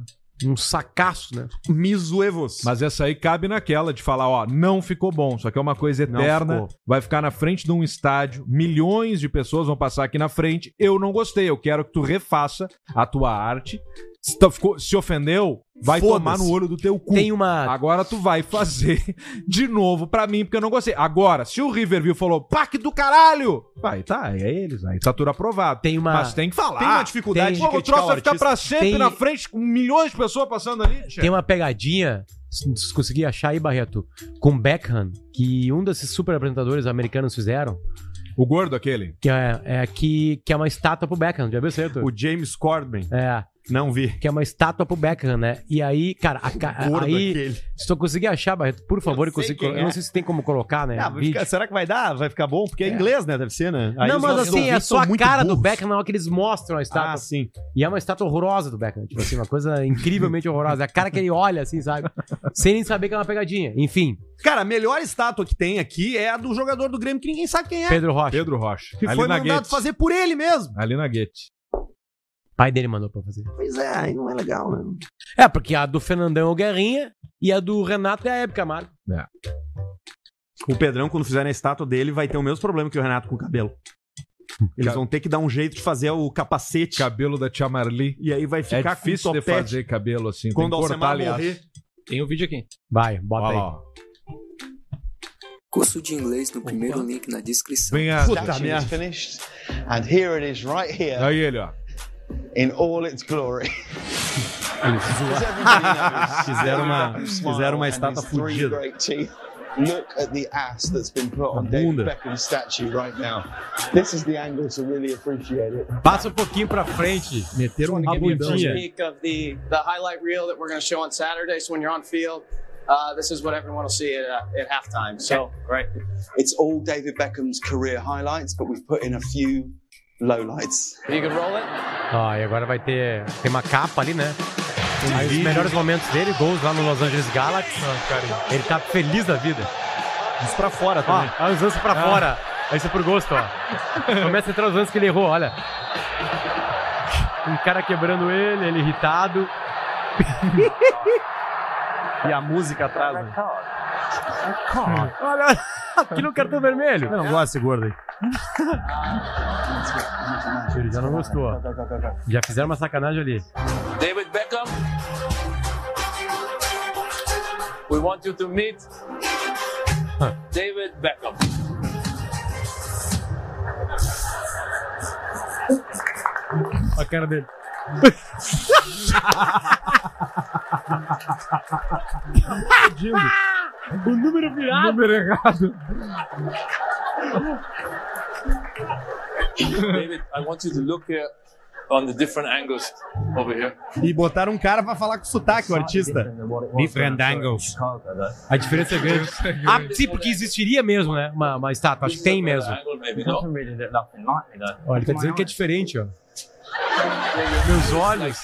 Um sacaço, né? Misuevos. Mas essa aí cabe naquela de falar, ó, não ficou bom. Só que é uma coisa Não eterna. ficou. Vai ficar na frente de um estádio. Milhões de pessoas vão passar aqui na frente. Eu não gostei. Eu quero que tu refaça a tua arte. Se, ficou- se ofendeu, vai tomar no olho do teu cu. Tem uma. Agora tu vai fazer de novo pra mim, porque eu não gostei. Agora, se o Riverview falou, que do caralho! Vai, tá, é eles, aí tá tudo aprovado. Tem uma. Mas tem que falar. Tem uma dificuldade tem- Pô, de o criticar troço o vai ficar pra sempre Tem- na frente com milhões de pessoas passando ali. Tem uma pegadinha, se se conseguir achar aí, Barreto, com Beckham, que um desses super apresentadores americanos fizeram, O gordo aquele. que é, é que, que é uma estátua pro Beckham, já viu Arthur? O James Corden. É, Não vi. que é uma estátua pro Beckham, né? E aí, cara, a Gordo aí, aquele. se tu conseguir achar, Barreto, por favor, Eu sei quem eu é. não sei se tem como colocar, né? Ah, ficar- será que vai dar? Vai ficar bom? Porque é, inglês, né? Deve ser, né? Aí não, mas assim, é só a cara do burros. Beckham na hora que eles mostram a estátua. Ah, sim. E é uma estátua horrorosa do Beckham. Tipo assim, uma coisa incrivelmente horrorosa. É a cara que ele olha, assim, sabe? Sem nem saber que é uma pegadinha. Enfim, Cara, a melhor estátua que tem aqui é a do jogador do Grêmio que ninguém sabe quem é. Pedro Rocha. Pedro Rocha. Que ali foi na mandado Guete. fazer por ele mesmo. Ali na Guete. Pai dele mandou pra fazer. Pois é, aí não é legal, né? É, porque a do Fernandão é o Guerrinha e a do Renato é a Hebe Camargo. O Pedrão, quando fizer a estátua dele, vai ter o mesmo problema que o Renato com o cabelo. Eles Ca- vão ter que dar um jeito de fazer o capacete. Cabelo da tia Marli. E aí vai É ficar difícil com de topete. fazer cabelo assim. Quando tem o que cortar, Alcemar aliás. morrer. Tem o vídeo aqui. Vai, bota Olha aí. ó. Curso de inglês no primeiro link na descrição. Vem a. Puta merda. is finished, and here it is right here Aí ele, ó. In all its glory. Fizeram uma, fizeram uma estátua fudida. Great teeth. Look at the ass that's been put on bunda. David Beckham's statue right now. This is the angle to really appreciate it. Passa um pouquinho pra frente. Meteram A a bundão. bundinha. sneak of the, the highlight reel that we're going to show on Saturday. So when you're on field, uh, this is what everyone will see at, uh, at halftime. So great. It's all David Beckham's career highlights, but we've put in a few lowlights. You can roll it. Ó, e agora vai ter. Tem uma capa ali, né? Aí os melhores momentos dele, gols lá no Los Angeles Galaxy. Ele tá feliz da vida. Isso pra fora Ó, também. olha os lances pra fora. Aí isso é por gosto, ó. Começa a entrar os lances que ele errou, olha. Um cara quebrando ele, ele irritado. E a música atrás. Né? Olha, aqui no cartão vermelho. Eu não gosto desse gordo aí. Ele já não gostou. Já fizeram uma sacanagem ali. David Beckham. We want you to meet David Beckham. A cara dele. o número virado. Número errado. David, I want you to look here on the different angles over here. E botaram um cara pra falar com sotaque, o artista. Different angles. A diferença é grande. Ah, sim, porque existiria mesmo, né? Uma, uma estátua. Acho que tem mesmo. Olha, ele tá dizendo que é diferente, ó. Meus olhos.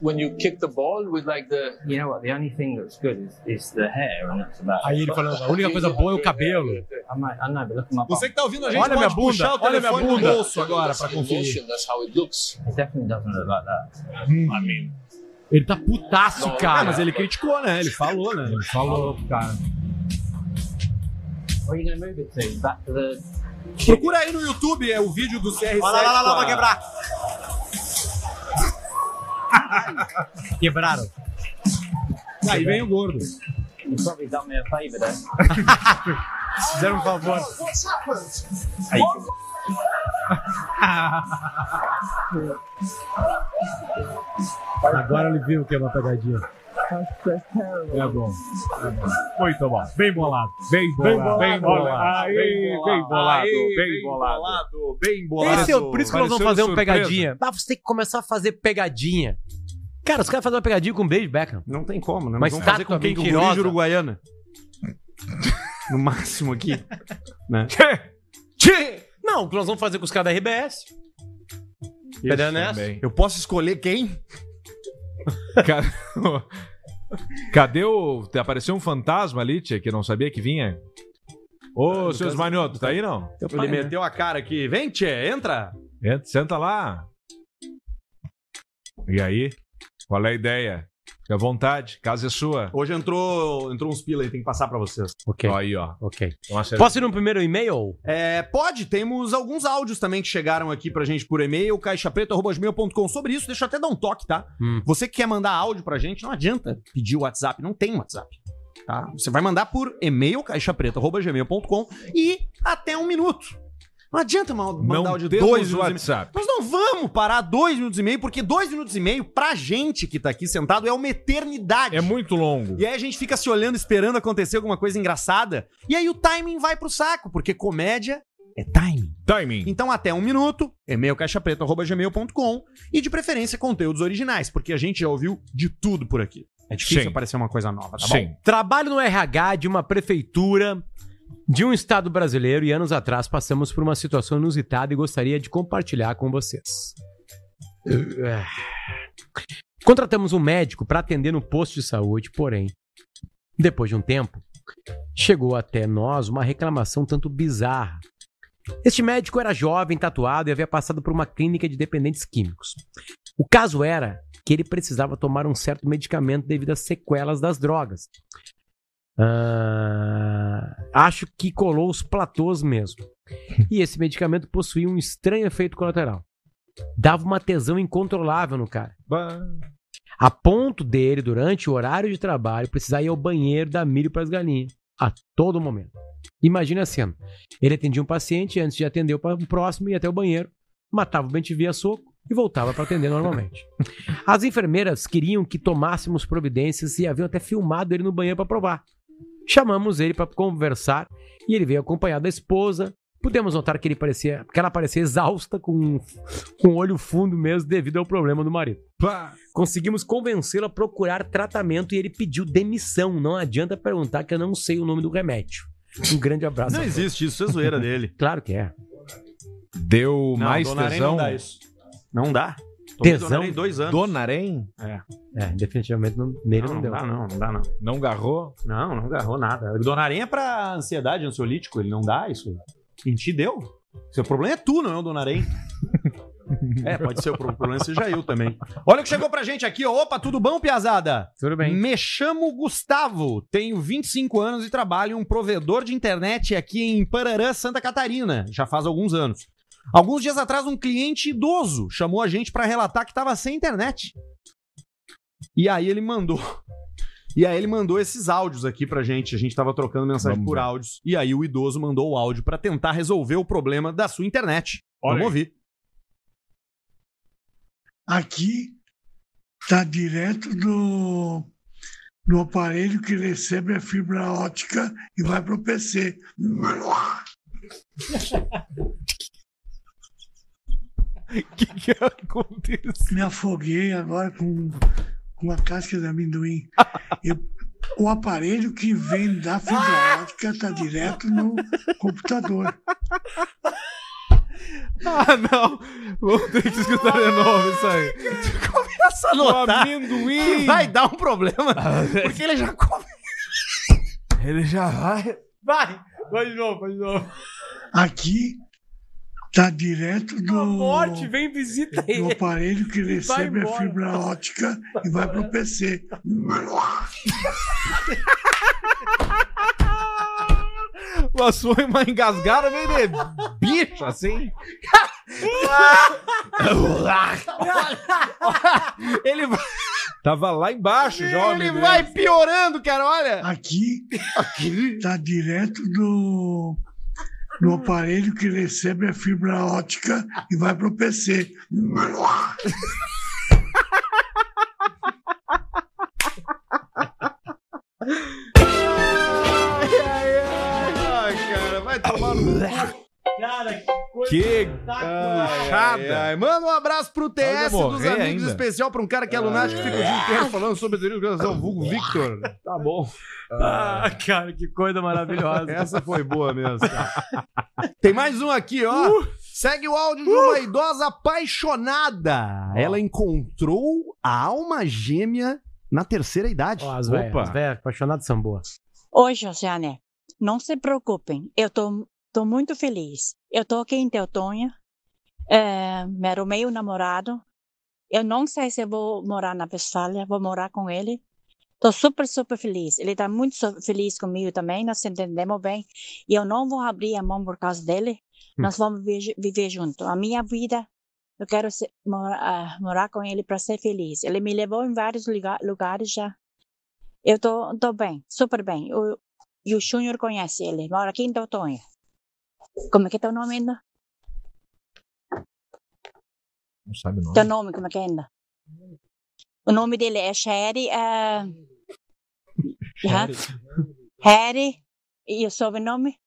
Like if you look when you kick the ball with like the You know what? The only thing that's good is, is the hair, and that's about Aí ele falando, a única coisa boa é o cabelo. I, might, I know, but look at my Você que tá ouvindo a gente Olha minha bunda, puxar o olha minha bunda. bolso agora in conferir. motion, that's how it looks. It definitely doesn't look like that. I mean, Ele tá putaço, Não, cara. Ah, mas ele criticou, né? Ele falou, né? Ele falou, cara. Where are you going to move it to? Back to the. Procura aí no YouTube é o vídeo do CR7. Olha lá, lá, lá, vai quebrar. Quebraram. Aí vem o gordo. You've probably done me a there. Fizeram um favor. Hey, Agora ele viu que é uma pegadinha. É bom. Muito bom. Bem bolado. Bem bolado. Bem bolado. Bem bolado. Bem bolado. Bem bolado. Esse é o, por isso que nós vamos fazer uma pegadinha. Ah, você tem que começar a fazer pegadinha. Cara, os caras fazem uma pegadinha com o David Beckham. Não tem como, né? Mas vamos tá fazer com quem? Com. Guri de Uruguaiana. No máximo aqui. né? Não, o que nós vamos fazer com os caras da RBS. Nessa? Também. Eu posso escolher quem? Ca- Cadê o. Apareceu um fantasma ali, tia, que eu não sabia que vinha? Ô, seus manhotos, tá aí não? Ele meteu a cara aqui. Vem, Tchê, entra. Entra, senta lá. E aí? Qual é a ideia? Fique à vontade, casa é sua. Hoje entrou, entrou uns pila aí, tem que passar pra vocês. Ok, Ó, aí, ó. ok. Acertar. Posso ir no primeiro e-mail? É, pode, temos alguns áudios também que chegaram aqui pra gente por e-mail, caixapreta.com. Sobre isso, deixa eu até dar um toque, tá? Hum. Você que quer mandar áudio pra gente, não adianta pedir o WhatsApp, não tem WhatsApp. Tá? Você vai mandar por e-mail, caixapreta.gmail.com e até um minuto. Não adianta ma- mandar Não áudio de dois minutos. WhatsApp. Nós não vamos parar dois minutos e meio, porque dois minutos e meio, pra gente que tá aqui sentado, é uma eternidade. É muito longo. E aí a gente fica se olhando, esperando acontecer alguma coisa engraçada. E aí o timing vai pro saco, porque comédia é timing. Timing. Então, até um minuto, e-mail caixapreta.gmail.com e de preferência conteúdos originais, porque a gente já ouviu de tudo por aqui. É difícil Sim. aparecer uma coisa nova, tá bom? Sim. Trabalho no RH de uma prefeitura de um estado brasileiro e anos atrás passamos por uma situação inusitada e gostaria de compartilhar com vocês. Contratamos um médico para atender no posto de saúde, porém, depois de um tempo, chegou até nós uma reclamação tanto bizarra. Este médico era jovem, tatuado e havia passado por uma clínica de dependentes químicos. O caso era que ele precisava tomar um certo medicamento devido às sequelas das drogas. Ah, acho que colou os platôs mesmo. E esse medicamento possuía um estranho efeito colateral. Dava uma tesão incontrolável no cara. Bah. A ponto dele, durante o horário de trabalho, precisar ir ao banheiro dar milho para as galinhas. A todo momento. Imagina a cena. Ele atendia um paciente, antes de atender o próximo, ia até o banheiro, matava o bem via soco e voltava para atender normalmente. As enfermeiras queriam que tomássemos providências e haviam até filmado ele no banheiro para provar. Chamamos ele para conversar e ele veio acompanhado da esposa. Pudemos notar que ele parecia, que ela parecia exausta com com o olho fundo mesmo devido ao problema do marido. Conseguimos convencê-lo a procurar tratamento e ele pediu demissão. Não adianta perguntar que eu não sei o nome do remédio. Um grande abraço. Não existe isso, é zoeira dele. Claro que é. Deu Não, mais tesão. Não dá isso. Não dá. Tesão? Arém dois anos. Dona Arém? É. É, definitivamente não- nele não, Não, não deu. dá não, não dá não. Não garrou? Não, não agarrou nada. Dona Arém é pra ansiedade, ansiolítico, ele não dá isso aí. Em ti deu. Seu problema é tu, não é o Dona Arém. É, pode ser o pro- problema, seja eu também. Olha o que chegou pra gente aqui, ó. Opa, tudo bom, piazada? Tudo bem. Me chamo Gustavo, tenho 25 anos e trabalho em um provedor de internet aqui em Pararã, Santa Catarina, já faz alguns anos. Alguns dias atrás, um cliente idoso chamou a gente pra relatar que tava sem internet. E aí ele mandou. E aí ele mandou esses áudios aqui pra gente. A gente tava trocando mensagem Vamos por ver. áudios. E aí o idoso mandou o áudio pra tentar resolver o problema da sua internet. Vamos ouvir. Aqui está direto do, do aparelho que recebe a fibra ótica e vai para o PC. O que, que aconteceu? Me afoguei agora com, com a casca de amendoim. Eu- o aparelho que vem da fibra ótica está direto no computador. Ah, não. Vamos ter que escutar de novo isso aí. Começa a O notar amendoim. que vai dar um problema. Porque ele já come. Ele já vai. Vai! Vai de novo, vai de novo. Aqui está direto A do, morte vem visita do ele. aparelho que recebe a fibra ótica e vai para o PC. Passou uma engasgada meio de bicho, assim. Ele vai, Tava lá embaixo já, ele vai piorando, cara. Olha. Aqui está direto do, do aparelho que recebe a fibra ótica e vai para o PC. Ai, cara, vai tomar no. Cara, que coisa. Que Ai. Manda um abraço pro TS Vai dos amigos, ainda. especial pra um cara que é lunático que fica o dia inteiro falando sobre teoria do coração, vulgo Victor. Tá bom. Ah, cara, que coisa maravilhosa. Essa foi boa mesmo. cara. Tem mais um aqui, ó. Segue o áudio de uma idosa apaixonada. Ela encontrou a alma gêmea na terceira idade. Ó, as Opa. as velhas apaixonadas são boas. Oi, Josiane. Não se preocupem, eu tô, tô muito feliz. Eu tô aqui em Teotonha, é, me arrumei um namorado. Eu não sei se vou morar na Westfália, vou morar com ele. Tô super, super feliz. Ele tá muito feliz comigo também, nós entendemos bem. E eu não vou abrir a mão por causa dele. Nós vamos viver, viver junto. A minha vida, eu quero ser- mora- ah, morar com ele para ser feliz. Ele me levou em vários lugar- lugares já. Eu tô, tô bem, super bem. O, e o Júnior conhece ele, mora aqui em Teotonha. Como é que é teu nome ainda? Não sabe o nome. Teu nome, como é que é ainda? O nome dele é Sherry. eh, Harry. Harry. E o sobrenome?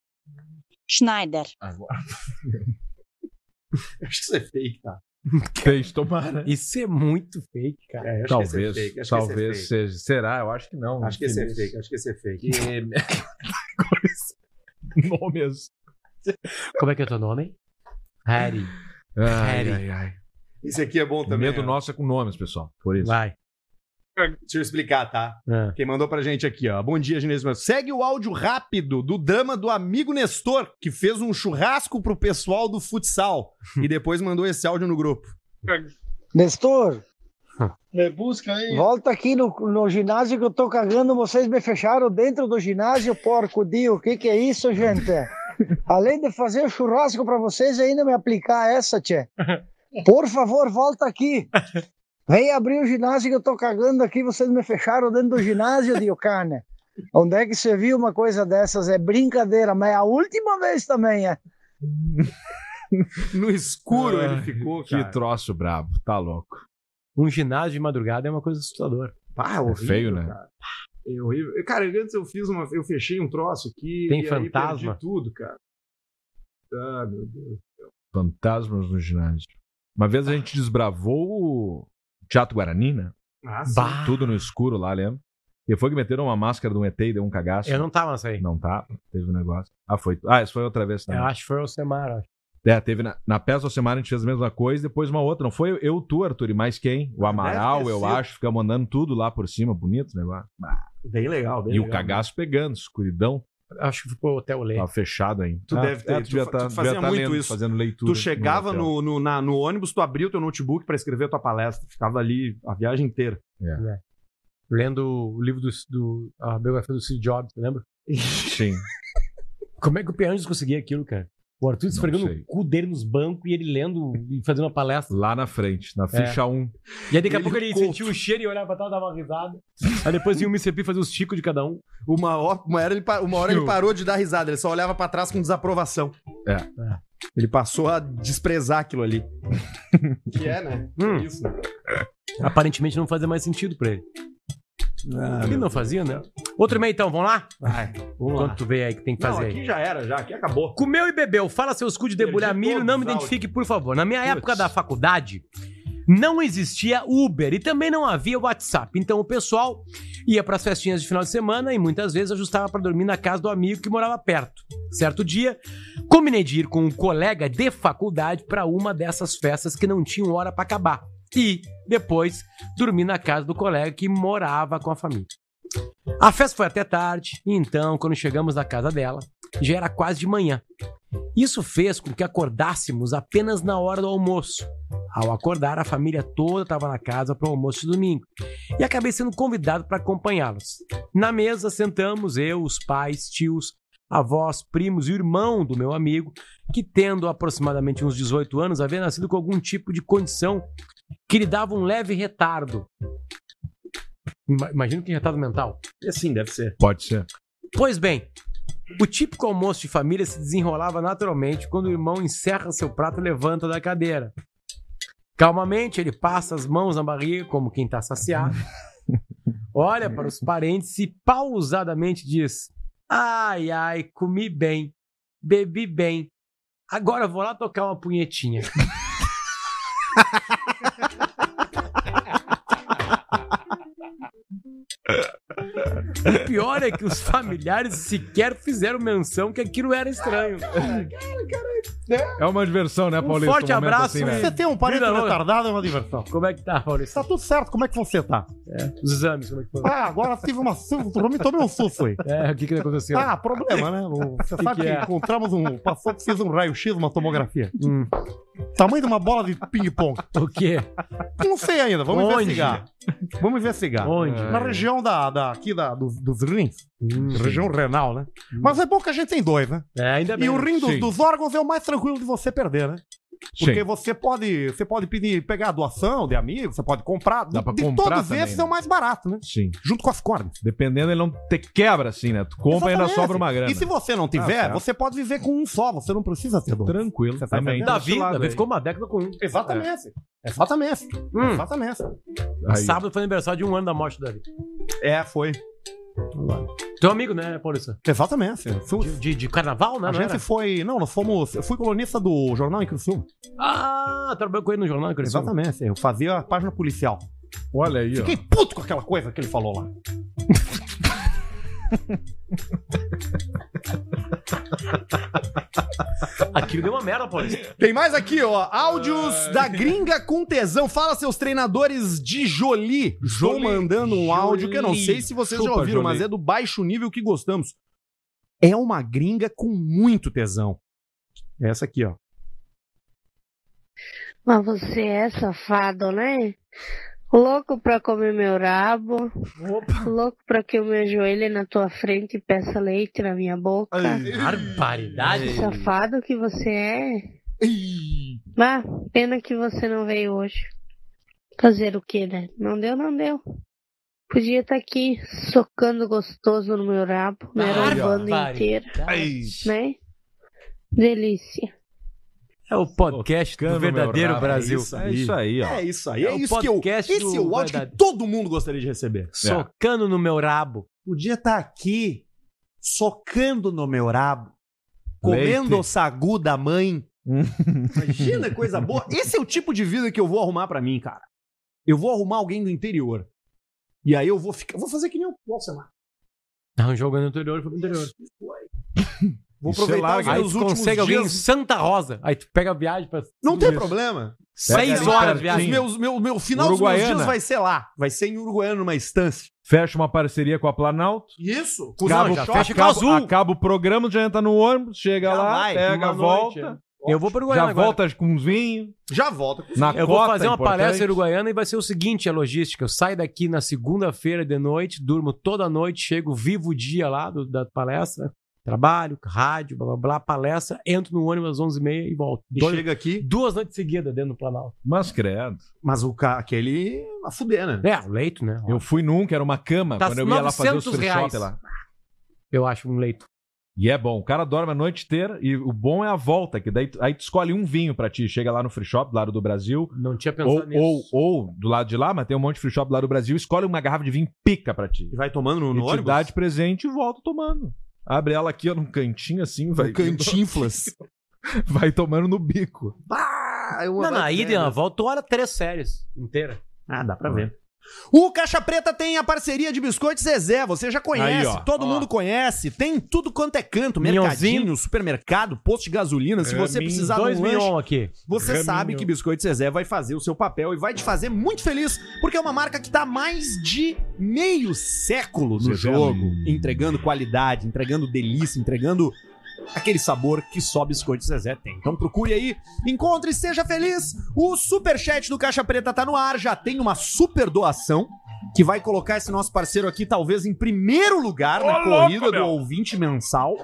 Schneider. Acho que isso é fake, tá? Fez, tomara. Isso é muito fake, cara. É, é Talvez, fake, é talvez fake. seja. Será? Eu acho que não. Acho que esse é fake, acho que esse é fake. Nomes. Como é que é teu nome? Harry. Ai, Harry. ai, ai. Esse aqui é bom O também. medo ó. nosso é com nomes, pessoal. Por isso. Vai. Deixa eu explicar, tá? Ah. Quem mandou pra gente aqui, ó. Bom dia, Genésio. Segue o áudio rápido do drama do amigo Nestor, que fez um churrasco pro pessoal do futsal e depois mandou esse áudio no grupo. Nestor, Me busca aí. volta aqui no, no ginásio que eu tô cagando, vocês me fecharam dentro do ginásio, porco dio, o que que é isso, gente? Além de fazer churrasco pra vocês, ainda me aplicar essa, tchê. Por favor, volta aqui. Vem abrir o ginásio que eu tô cagando aqui, vocês me fecharam dentro do ginásio, dio cane. Onde é que você viu uma coisa dessas? É brincadeira, mas é a última vez também é. No escuro Ah, ele ficou, Que cara. troço brabo, tá louco. Um ginásio de madrugada é uma coisa assustadora. Pá, É feio, né? Cara. É horrível. Cara, antes eu fiz uma. Eu fechei um troço aqui. Tem e aí fantasma? perdi tudo, cara. Ah, meu Deus. Fantasmas no ginásio. Uma vez a gente desbravou o Teatro Guarani, né? Ah, sim. Bah. Tudo no escuro lá, lembra? E foi que meteram uma máscara de um ET e deu um cagaço. Eu não tava nessa aí. Não tá, teve um negócio. Ah, foi. Ah, isso foi outra vez também. Eu acho que foi o Semar. acho. É, teve na, na peça Alcemar a gente fez a mesma coisa, depois uma outra. Não foi eu, tu, Arthur, e mais quem? O Amaral, eu acho, ficamos mandando tudo lá por cima, bonito o negócio. Bem legal, bem e o legal. cagaço pegando, escuridão, Acho que foi pro Hotel Lê. tava fechado ainda. Tu Ah, deve ter. é, tu tu, tá- tu devia fazia tá muito lendo, isso. fazendo leitura. Tu chegava no, no, na- no ônibus, tu abria o teu notebook pra escrever a tua palestra. Ficava ali a viagem inteira. Lendo o livro do, do a biografia do Steve Jobs, lembra? Sim. Como é que o Pianges conseguia aquilo, cara? O Arthur esfregando sei. o cu dele nos bancos e ele lendo e fazendo uma palestra. Lá na frente, na ficha 1. E aí daqui a Ele pouco ele conto. sentia o cheiro e olhava pra trás e dava uma risada. Aí depois vinha o Mr. P fazer os ticos de cada um. Uma hora, uma hora, ele, uma hora ele parou de dar risada, ele só olhava pra trás com desaprovação. É. Ele passou a desprezar aquilo ali. que é, né? Hum. Isso. Aparentemente não fazia mais sentido pra ele. Ah, ele não fazia, né? Outro e-mail então, vamos lá? Vai, vamos lá. Quanto tu vê aí que tem que Não, fazer aqui aí? já era, já. Aqui acabou. Comeu e bebeu, fala seus cu de debulhar Perdi milho, todos não me os identifique, por favor. Na minha época da faculdade, não existia Uber e também não havia WhatsApp. Então o pessoal ia pras festinhas de final de semana e muitas vezes ajustava pra dormir na casa do amigo que morava perto. Certo dia, combinei de ir com um colega de faculdade pra uma dessas festas que não tinham hora pra acabar. E depois dormi na casa do colega que morava com a família. A festa foi até tarde, e então, quando chegamos na casa dela, já era quase de manhã. Isso fez com que acordássemos apenas na hora do almoço. Ao acordar, a família toda estava na casa para o almoço de domingo e acabei sendo convidado para acompanhá-los. Na mesa sentamos eu, os pais, tios, avós, primos e irmão do meu amigo, que tendo aproximadamente uns 18 anos, havia nascido com algum tipo de condição que lhe dava um leve retardo. Ima- Imagina que retardo mental. Assim, deve ser. Pode ser. Pois bem, o típico almoço de família se desenrolava naturalmente quando o irmão encerra seu prato e levanta da cadeira. Calmamente, ele passa as mãos na barriga, como quem está saciado, olha para os parentes e pausadamente diz: Ai, ai, comi bem, bebi bem. Agora vou lá tocar uma punhetinha. O pior é que os familiares sequer fizeram menção que aquilo era estranho. É uma diversão, né, Um Paulista? forte momento abraço. assim, né? Você tem um parente Vida retardado, é uma diversão. Como é que tá, Maurício? Tá tudo certo, como é que você tá? Os exames, como é que foi? Ah, agora tive uma. Me tomei um susto aí. É, o que que aconteceu? Ah, problema, né? Você Que sabe que que, é? encontramos um. Passou que fiz um raio-x, uma tomografia. Hum. Tamanho de uma bola de ping-pong. O quê? Não sei ainda, vamos Onde? investigar. Vamos investigar. Onde? Na região da, da, aqui da, dos, dos rins. Hum. Região renal, né? Mas é bom que a gente tem dois, né? É, ainda bem. E o rim dos, dos órgãos é o mais tranquilo de você perder, né? Porque Sim. você pode, você pode pedir, pegar a doação de amigos, você pode comprar. Dá pra de comprar todos também, esses né? é o mais barato, né? Sim. Junto com as córneas. Dependendo, ele não te quebra assim, né? Tu compra e ainda sobra uma grana. E se você não tiver, Ah, você pode viver com um só, você não precisa ter dois. Tranquilo. Você tá também. Davi, Desse lado Davi ficou uma década com um. Exatamente. Exatamente. Hum. Exatamente. Aí. Sábado foi aniversário de um ano da morte do Davi. É, foi. Teu amigo, né, Paulista? Exatamente. De, de, de carnaval, né? a gente era? foi. Não, nós fomos. Eu fui colunista do jornal em Criciúma. Ah, trabalhou com ele no jornal, Criciúma. Exatamente. Eu fazia a página policial. Olha aí, ó. Fiquei puto com aquela coisa que ele falou lá. Aquilo deu uma merda, Paulista. Tem mais aqui, ó. Áudios da gringa com tesão. Fala, seus treinadores de Jolie. Estou Jolie. mandando um áudio que eu não sei se vocês já ouviram, mas Jolie. é do baixo nível que gostamos. É uma gringa com muito tesão. É essa aqui, ó. Mas você é safado, né? Louco pra comer meu rabo. Louco pra que eu me ajoelhe na tua frente e peça leite na minha boca. Barbaridade. Safado que você é. Mas, pena que você não veio hoje. Fazer o quê, né? Não deu, não deu. Podia estar aqui socando gostoso no meu rabo, me inteira, Ai, né? Delícia. É o podcast do verdadeiro rabo. Brasil. isso É isso aí, ó. É isso aí. É É, o isso que eu. podcast Esse é o do áudio que todo mundo gostaria de receber. Socando no meu rabo. Podia estar aqui socando no meu rabo, comendo o sagu da mãe. Imagina coisa boa. Esse é o tipo de vida que eu vou arrumar pra mim, cara. Eu vou arrumar alguém do interior. E aí eu vou ficar. Vou fazer que nem o Alcemar. Não, jogando no interior, foi pro interior. Vou Isso é aproveitar larga. os Aí meus últimos consegue alguém em dias. Santa Rosa. Aí tu pega a viagem pra. Não tem Isso. problema. Seis Pega horas de viagem. Os meus, meu, meu final dos meus Uruguaiana. dias vai ser lá. Vai ser em Uruguaiana, numa estância. Fecha uma parceria com a Planalto. Isso. Não, já fecha com a acaba, Azul. acaba o programa, já entra no ônibus, chega Já lá, vai, pega, volta. noite, Eu vou pro Já Uruguaiana agora. volta com uns vinhos. Já volta. com Na Eu vou fazer uma importante. palestra Uruguaiana e vai ser o seguinte, a logística. Eu saio daqui na segunda-feira de noite, durmo toda noite, chego vivo o dia lá do- da palestra, trabalho, rádio, blá blá blá, palestra, entro no ônibus às 11h30 e volto. E Dois- chega aqui, Duas noites seguidas dentro do Planalto. Mas credo. mas o cara, aquele a fuder, né? É, o leito, né? Eu fui num que era uma cama, Tá quando eu ia lá fazer os 900 free shop lá. Eu acho um leito. E é bom. O cara dorme a noite inteira e o bom é a volta, que daí tu- aí tu escolhe um vinho pra ti. Chega lá no free shop, do lado do Brasil. Não tinha Ou, pensado nisso. ou, ou do lado de lá, mas tem um monte de free shop do lado do Brasil. Escolhe uma garrafa de vinho pica pra ti. E vai tomando no, E no te ônibus? dá de presente e volta tomando. Abre ela aqui, ó, num cantinho assim, vai. No cantinflas. Vai tomando no bico. Ah, eu Não, na ida e na volta, tu olha três séries inteiras. Ah, dá pra ver. O Caixa Preta tem a parceria de Biscoitos Zezé, você já conhece, Aí, ó. todo Ó. mundo conhece, tem tudo quanto é canto, Minhãozinho. mercadinho, supermercado, posto de gasolina, se você Raminho. precisar de Dois um lanche, aqui. você Raminho. sabe que Biscoito Zezé vai fazer o seu papel e vai te fazer muito feliz, porque é uma marca que tá há mais de meio século no Zezé. jogo, entregando qualidade, entregando delícia, entregando aquele sabor que só Biscoito Zezé tem. Então procure aí, encontre e seja feliz. O superchat do Caixa Preta tá no ar, já tem uma super doação que vai colocar esse nosso parceiro aqui talvez em primeiro lugar na Ô, corrida louco, do ouvinte mensal.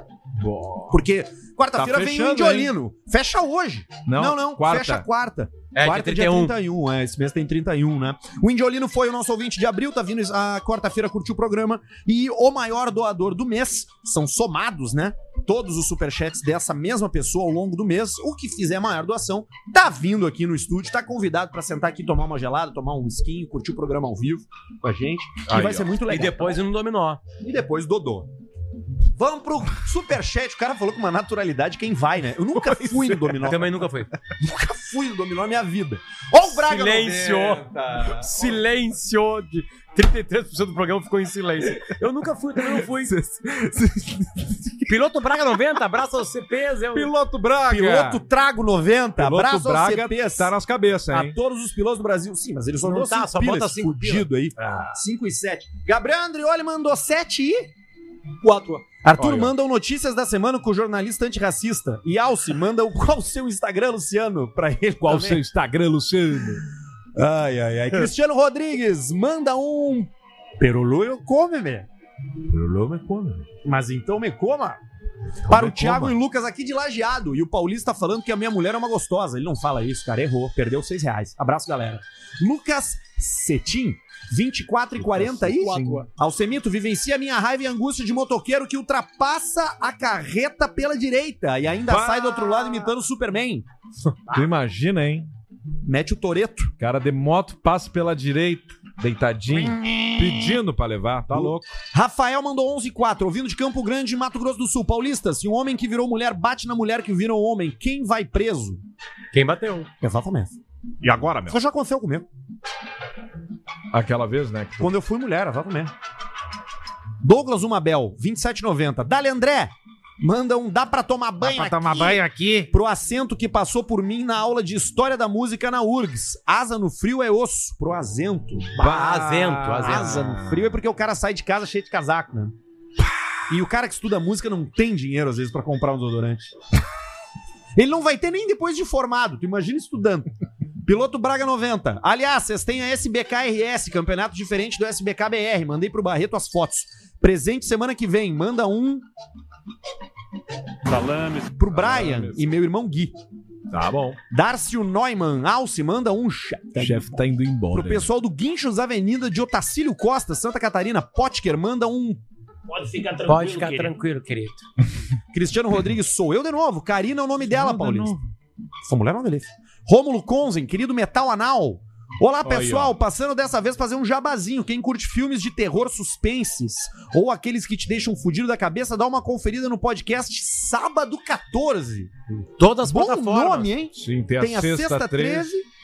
Porque quarta-feira Tá vem o Indiolino. Fecha hoje. Não, Não, não, quarta. fecha quarta. É, quarta dia é dia 31. 31, é, esse mês tem 31, né? O Indiolino foi o nosso ouvinte de abril, tá vindo a quarta-feira curtir o programa. E o maior doador do mês, são somados, né? Todos os superchats dessa mesma pessoa ao longo do mês. O que fizer a maior doação, tá vindo aqui no estúdio, tá convidado pra sentar aqui, tomar uma gelada, tomar um esquinho, curtir o programa ao vivo com a gente. Que Aí, vai ó. ser muito E legal. depois ir no dominó. E depois Dodô. Vamos pro superchat. O cara falou com uma naturalidade quem vai, né? Eu nunca fui no Dominó. Também nunca foi. Nunca fui no Dominó na minha vida. Ó o Braga Silêncio. 90. Silêncio. De 33% do programa ficou em silêncio. Eu nunca fui, também não fui. Piloto Braga 90, abraço aos CPs. Eu... Piloto Braga! Piloto Trago 90. Piloto abraço Braga aos CPs. tá nas cabeças, A hein? todos os pilotos do Brasil. Sim, mas ele só Não tá, só pila, bota esse cinco fudido aí. Ah. 5 e 7. Gabriel Andrioli mandou 7 e 4. Arthur Olha. manda o notícias da semana com o jornalista antirracista. E Alce manda o qual o seu Instagram, Luciano, pra ele Qual o seu Instagram, Luciano? Ai, ai, ai. Cristiano Rodrigues manda um. Perulu eu come, me. Perulu me come. Mas então me coma. Para o Thiago coma. e Lucas aqui de Lajeado. E o Paulista falando que a minha mulher é uma gostosa. Ele não fala isso, cara. Errou. Perdeu 6 reais. Abraço, galera. Lucas Cetim. 24 e 40 e Alcemito vivencia a minha raiva e angústia de motoqueiro que ultrapassa a carreta pela direita e ainda Bah! sai do outro lado imitando o Superman. Tu imagina, hein? Mete o Toreto. Cara de moto passa pela direita, deitadinho, pedindo pra levar. Tá louco. Rafael mandou 11 e 4, ouvindo de Campo Grande, Mato Grosso do Sul. Paulista, se um homem que virou mulher bate na mulher que virou homem, quem vai preso? Quem bateu? Exatamente. E agora, meu? Isso já aconteceu comigo. Aquela vez, né? que- Quando eu fui mulher, exatamente. Douglas Umabel, 27,90. Dali André, manda um dá pra tomar banho aqui aqui. pro assento que passou por mim na aula de História da Música na URGS. Asa no frio é osso. Pro azento. Bah, azento, azento. Asa no frio é porque o cara sai de casa cheio de casaco, né? E o cara que estuda música não tem dinheiro, às vezes, pra comprar um desodorante. Ele não vai ter nem depois de formado. Tu imagina estudando. Piloto Braga 90. Aliás, vocês têm a SBK-RS, campeonato diferente do SBK-BR. Mandei pro Barreto as fotos. Presente semana que vem. Manda um Salames. pro Brian Salames. e meu irmão Gui. Tá bom. Darcio Neumann, Alce, manda um chat. O chefe tá indo embora. Pro pessoal do Guinchos Avenida de Otacílio Costa, Santa Catarina, Potker, manda um. Pode ficar tranquilo. Pode ficar querido. tranquilo, querido. Cristiano Rodrigues, sou eu de novo. Karina é o nome dela, Paulista. Essa mulher é dele. Rômulo Conzen, querido Metal Anal. Olá, pessoal. ó. Passando dessa vez fazer um jabazinho. Quem curte filmes de terror suspenses ou aqueles que te deixam fudido da cabeça, dá uma conferida no podcast Sábado 14. Todas as Bom plataformas. nome, hein? Sim, tem a, Tem a sexta, sexta 13. 13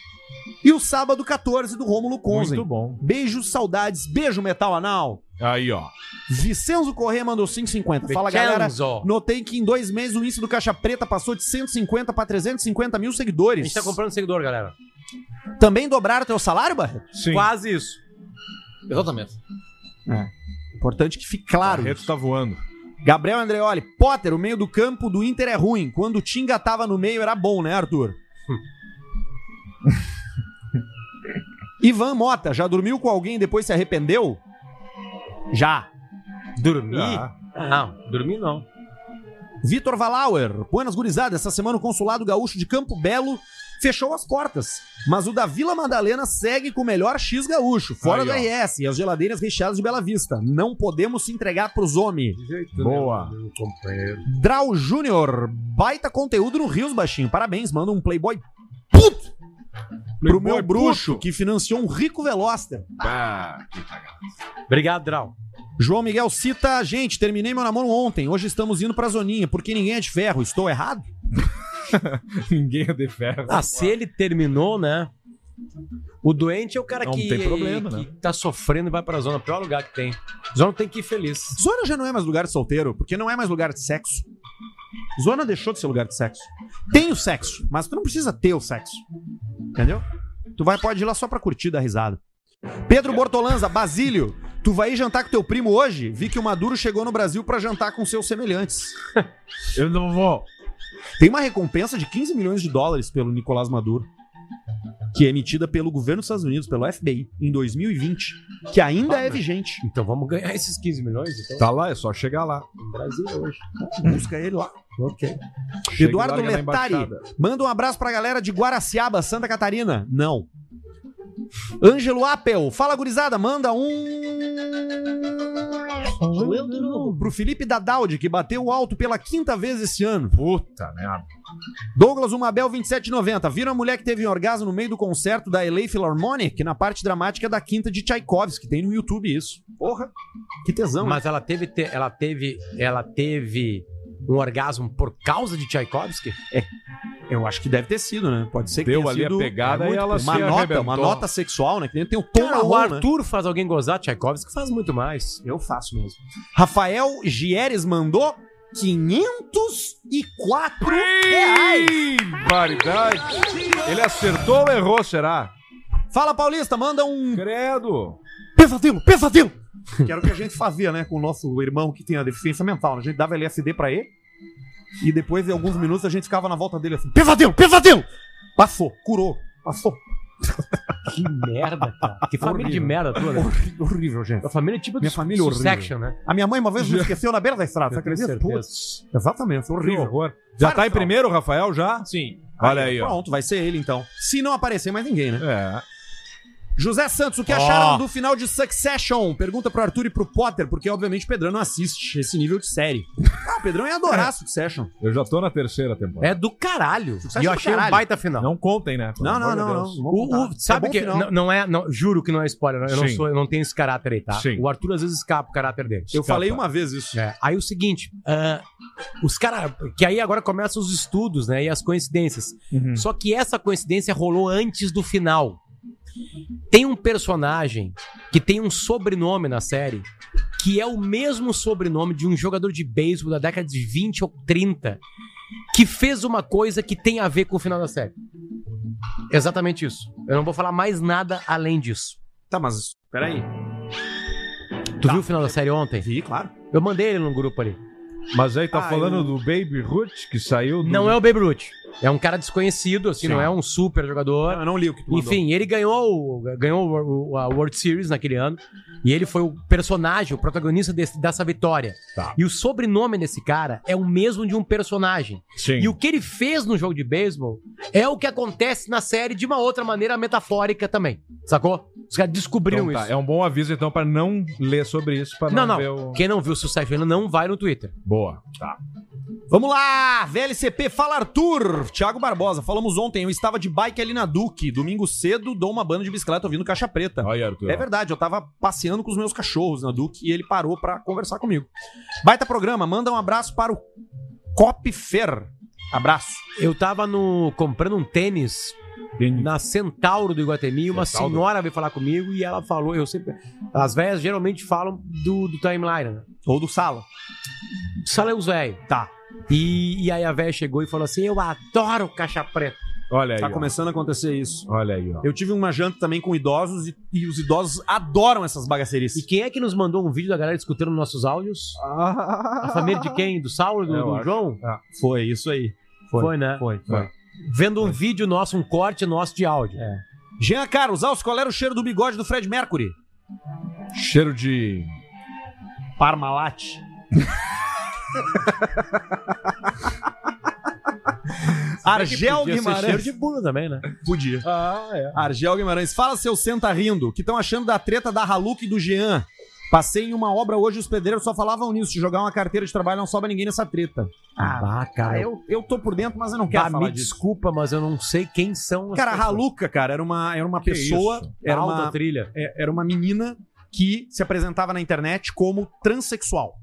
e o sábado 14 do Rômulo Conzen. Muito bom. Beijos, saudades. Beijo, Metal Anal. Aí, ó. Vicenzo Corrêa mandou 5,50. Fala, galera. Notei que em dois meses o índice do Caixa Preta passou de 150 para 350 mil A seguidores. gente tá comprando seguidor, galera. Também dobraram teu salário, Barreto? Sim. Quase isso. Exatamente. Importante que fique claro. O Barreto tá voando. Gabriel Andreoli, Potter, o meio do campo do Inter é ruim. Quando o Tinga tava no meio era bom, né, Arthur? Ivan Mota, já dormiu com alguém e depois se arrependeu? Já. Dormir? Ah. Não, dormir não. Vitor Valauer, Buenas Gurizadas, essa semana o Consulado Gaúcho de Campo Belo fechou as portas. Mas o da Vila Madalena segue com o melhor X gaúcho, fora ó. RS e as geladeiras recheadas de Bela Vista. Não podemos se entregar pros homens. Boa. Drau Júnior, baita conteúdo no Rios Baixinho. Parabéns, manda um Playboy puto pro meu bruxo puto. que financiou um rico Veloster. Ah, que cagada. Obrigado, Drau. João Miguel cita, gente, terminei meu namoro ontem, hoje estamos indo pra zoninha, porque ninguém é de ferro, estou errado? Ninguém é de ferro. Ah, se ele terminou, né? O doente é o cara Não que, tem problema, que né? tá sofrendo e vai pra zona. Pior lugar que tem. Zona tem que ir feliz. Zona já não é mais lugar de solteiro, porque não é mais lugar de sexo. Zona deixou de ser lugar de sexo. Tem o sexo, mas tu não precisa ter o sexo. Entendeu? Tu vai, pode ir lá só pra curtir, dar risada. Pedro Bortolanza, Basílio, tu vai ir jantar com teu primo hoje? Vi que o Maduro chegou no Brasil pra jantar com seus semelhantes. Eu não vou. Tem uma recompensa de 15 milhões de dólares pelo Nicolás Maduro, que é emitida pelo governo dos Estados Unidos, pelo FBI, em 2020, que ainda é vigente. Então vamos ganhar esses 15 milhões, então. Tá lá, é só chegar lá. No Brasil hoje. Busca ele lá. Ok. Chega Eduardo embaixada. manda um abraço pra galera de Guaraciaba, Santa Catarina. Não. Ângelo Apple, fala gurizada, manda um. Pro Felipe Dadaldi, que bateu alto pela quinta vez esse ano. Puta merda. Douglas Umabel 2790. Viram a mulher que teve um orgasmo no meio do concerto da LA Philharmonic, na parte dramática da quinta de Tchaikovsky. Tem no YouTube isso. Porra, que tesão. Mas ela teve, te- ela teve, ela teve um orgasmo por causa de Tchaikovsky? É, eu acho que deve ter sido, né? Pode ser que Deu tenha ali a sido pegada é e ela uma se nota, arrebentou. uma nota sexual, né? Que nem tem o tom Cara, o marrom, né? Arthur faz alguém gozar, Tchaikovsky faz muito mais. Eu faço mesmo. Rafael Gieres mandou 504 reais. Variedade. Ele acertou ou errou, será? Fala, Paulista, manda um Credo. pesadelo, pesadelo. Que era o que a gente fazia, né, com o nosso irmão que tinha deficiência mental. né? A gente dava LSD pra ele e depois de alguns minutos a gente ficava na volta dele assim, pesadelo, pesadelo. Passou, curou, passou. Que merda, cara. Que família de merda né? Horrível, horrível, gente. A família é tipo Minha família horrível. Succession, né? A minha mãe uma vez me esqueceu na beira da estrada, você acredita? Putz, exatamente, horrível. horror. Já tá em primeiro, Rafael, já? Sim. Olha aí, ó. Pronto, vai ser ele então. Se não aparecer mais ninguém, né? É. José Santos, o que acharam do final de Succession? Pergunta pro Arthur e pro Potter, porque obviamente o Pedrão não assiste esse nível de série. Ah, o Pedrão ia adorar Succession. Eu já tô na terceira temporada. É do caralho. Sucesso e eu achei um caralho. baita final. Não contem, né? Não, não, não, não. O- o- contar. sabe É que não, não é, não, juro que não é spoiler, eu não sou, eu não tenho esse caráter aí, tá? Sim. O Arthur às vezes escapa o caráter dele. Eu Escapa. falei uma vez isso. É, aí o seguinte, ah, os caras, que aí agora começam os estudos, né, e as coincidências. Uhum. Só que essa coincidência rolou antes do final. Tem um personagem que tem um sobrenome na série que é o mesmo sobrenome de um jogador de beisebol da década de 20 ou 30 que fez uma coisa que tem a ver com o final da série. Exatamente isso. Eu não vou falar mais nada além disso. Tá, mas peraí. Tu viu o final da série ontem? Vi, claro. Eu mandei ele no grupo ali. Mas aí tá Ah, falando eu- do Baby Ruth, que saiu do... Não é o Baby Ruth. É um cara desconhecido, assim, Sim. não é um super jogador. Eu não li o que tu mandou. Enfim, ele ganhou, o- ganhou a World Series naquele ano. E ele foi o personagem, o protagonista desse- dessa vitória. Tá. E o sobrenome desse cara é o mesmo de um personagem. Sim. E o que ele fez no jogo de beisebol é o que acontece na série de uma outra maneira metafórica também. Sacou? Os caras descobriram Então tá, isso. É um bom aviso, então, pra não ler sobre isso, pra não, Não, não. ver o... Quem não viu o sucesso ainda não vai no Twitter. Boa, tá. Vamos lá, VLCP, fala Arthur. Thiago Barbosa, falamos ontem, eu estava de bike ali na Duque. Domingo cedo, dou uma banda de bicicleta ouvindo Caixa Preta. Olha, Arthur. É verdade, eu tava passeando com os meus cachorros na Duque e ele parou pra conversar comigo. Baita programa, manda um abraço para o Cop Fer. Abraço. Eu tava no comprando um tênis na Centauro do Iguatemi, uma Centauro? senhora veio falar comigo e ela falou, eu sempre, as velhas geralmente falam do, do timeline, né? Ou do Sala. Sala é os velhos. Tá. E, e aí a velha chegou e falou assim, eu adoro caixa preta. Olha aí, Tá ó. começando a acontecer isso. Olha aí, ó. Eu tive uma janta também com idosos e, e os idosos adoram essas bagacerices. E quem é que nos mandou um vídeo da galera escutando nossos áudios? A família de quem? Do Saulo, do, do. João? Foi, isso aí. Foi, né? Foi, foi. Vendo um vídeo nosso, um corte nosso de áudio. É. Jean Carlos, Alves, qual era o cheiro do bigode do Fred Mercury? Cheiro de... Parmalat. Argel Podia ser Guimarães. cheiro de bunda também, né? Podia. Ah, é. Argel Guimarães, fala seu senta rindo. O que estão achando da treta da Haluk e do Jean? Passei em uma obra hoje, os pedreiros só falavam nisso. Se jogar uma carteira de trabalho, não sobra ninguém nessa treta. Ah, cara. eu, eu tô por dentro, mas eu não quero Bah, falar me disso. desculpa, mas eu não sei quem são as Cara, a. Haluca, cara, era uma, era uma Que pessoa. isso? Era uma, trilha. é, era uma menina que se apresentava na internet como transexual.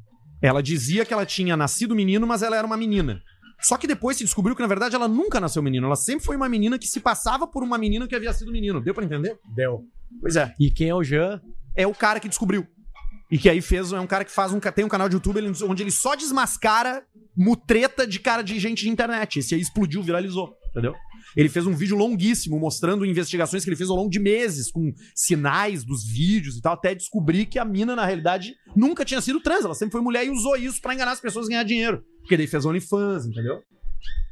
Ela dizia que ela tinha nascido menino, mas ela era uma menina. Só que depois se descobriu que, na verdade, ela nunca nasceu menino. Ela sempre foi uma menina que se passava por uma menina que havia sido menino. Deu pra entender? Deu. Pois é. E quem é o Jean? É o cara que descobriu. E que aí fez. É um cara que faz um. Tem um canal de YouTube ele- onde ele só desmascara mutreta de cara de gente de internet. Esse aí explodiu, viralizou. Entendeu? Ele fez um vídeo longuíssimo mostrando investigações que ele fez ao longo de meses, com sinais dos vídeos e tal, até descobrir que a mina, na realidade, nunca tinha sido trans. Ela sempre foi mulher e usou isso pra enganar as pessoas e ganhar dinheiro. Porque daí fez OnlyFans, entendeu?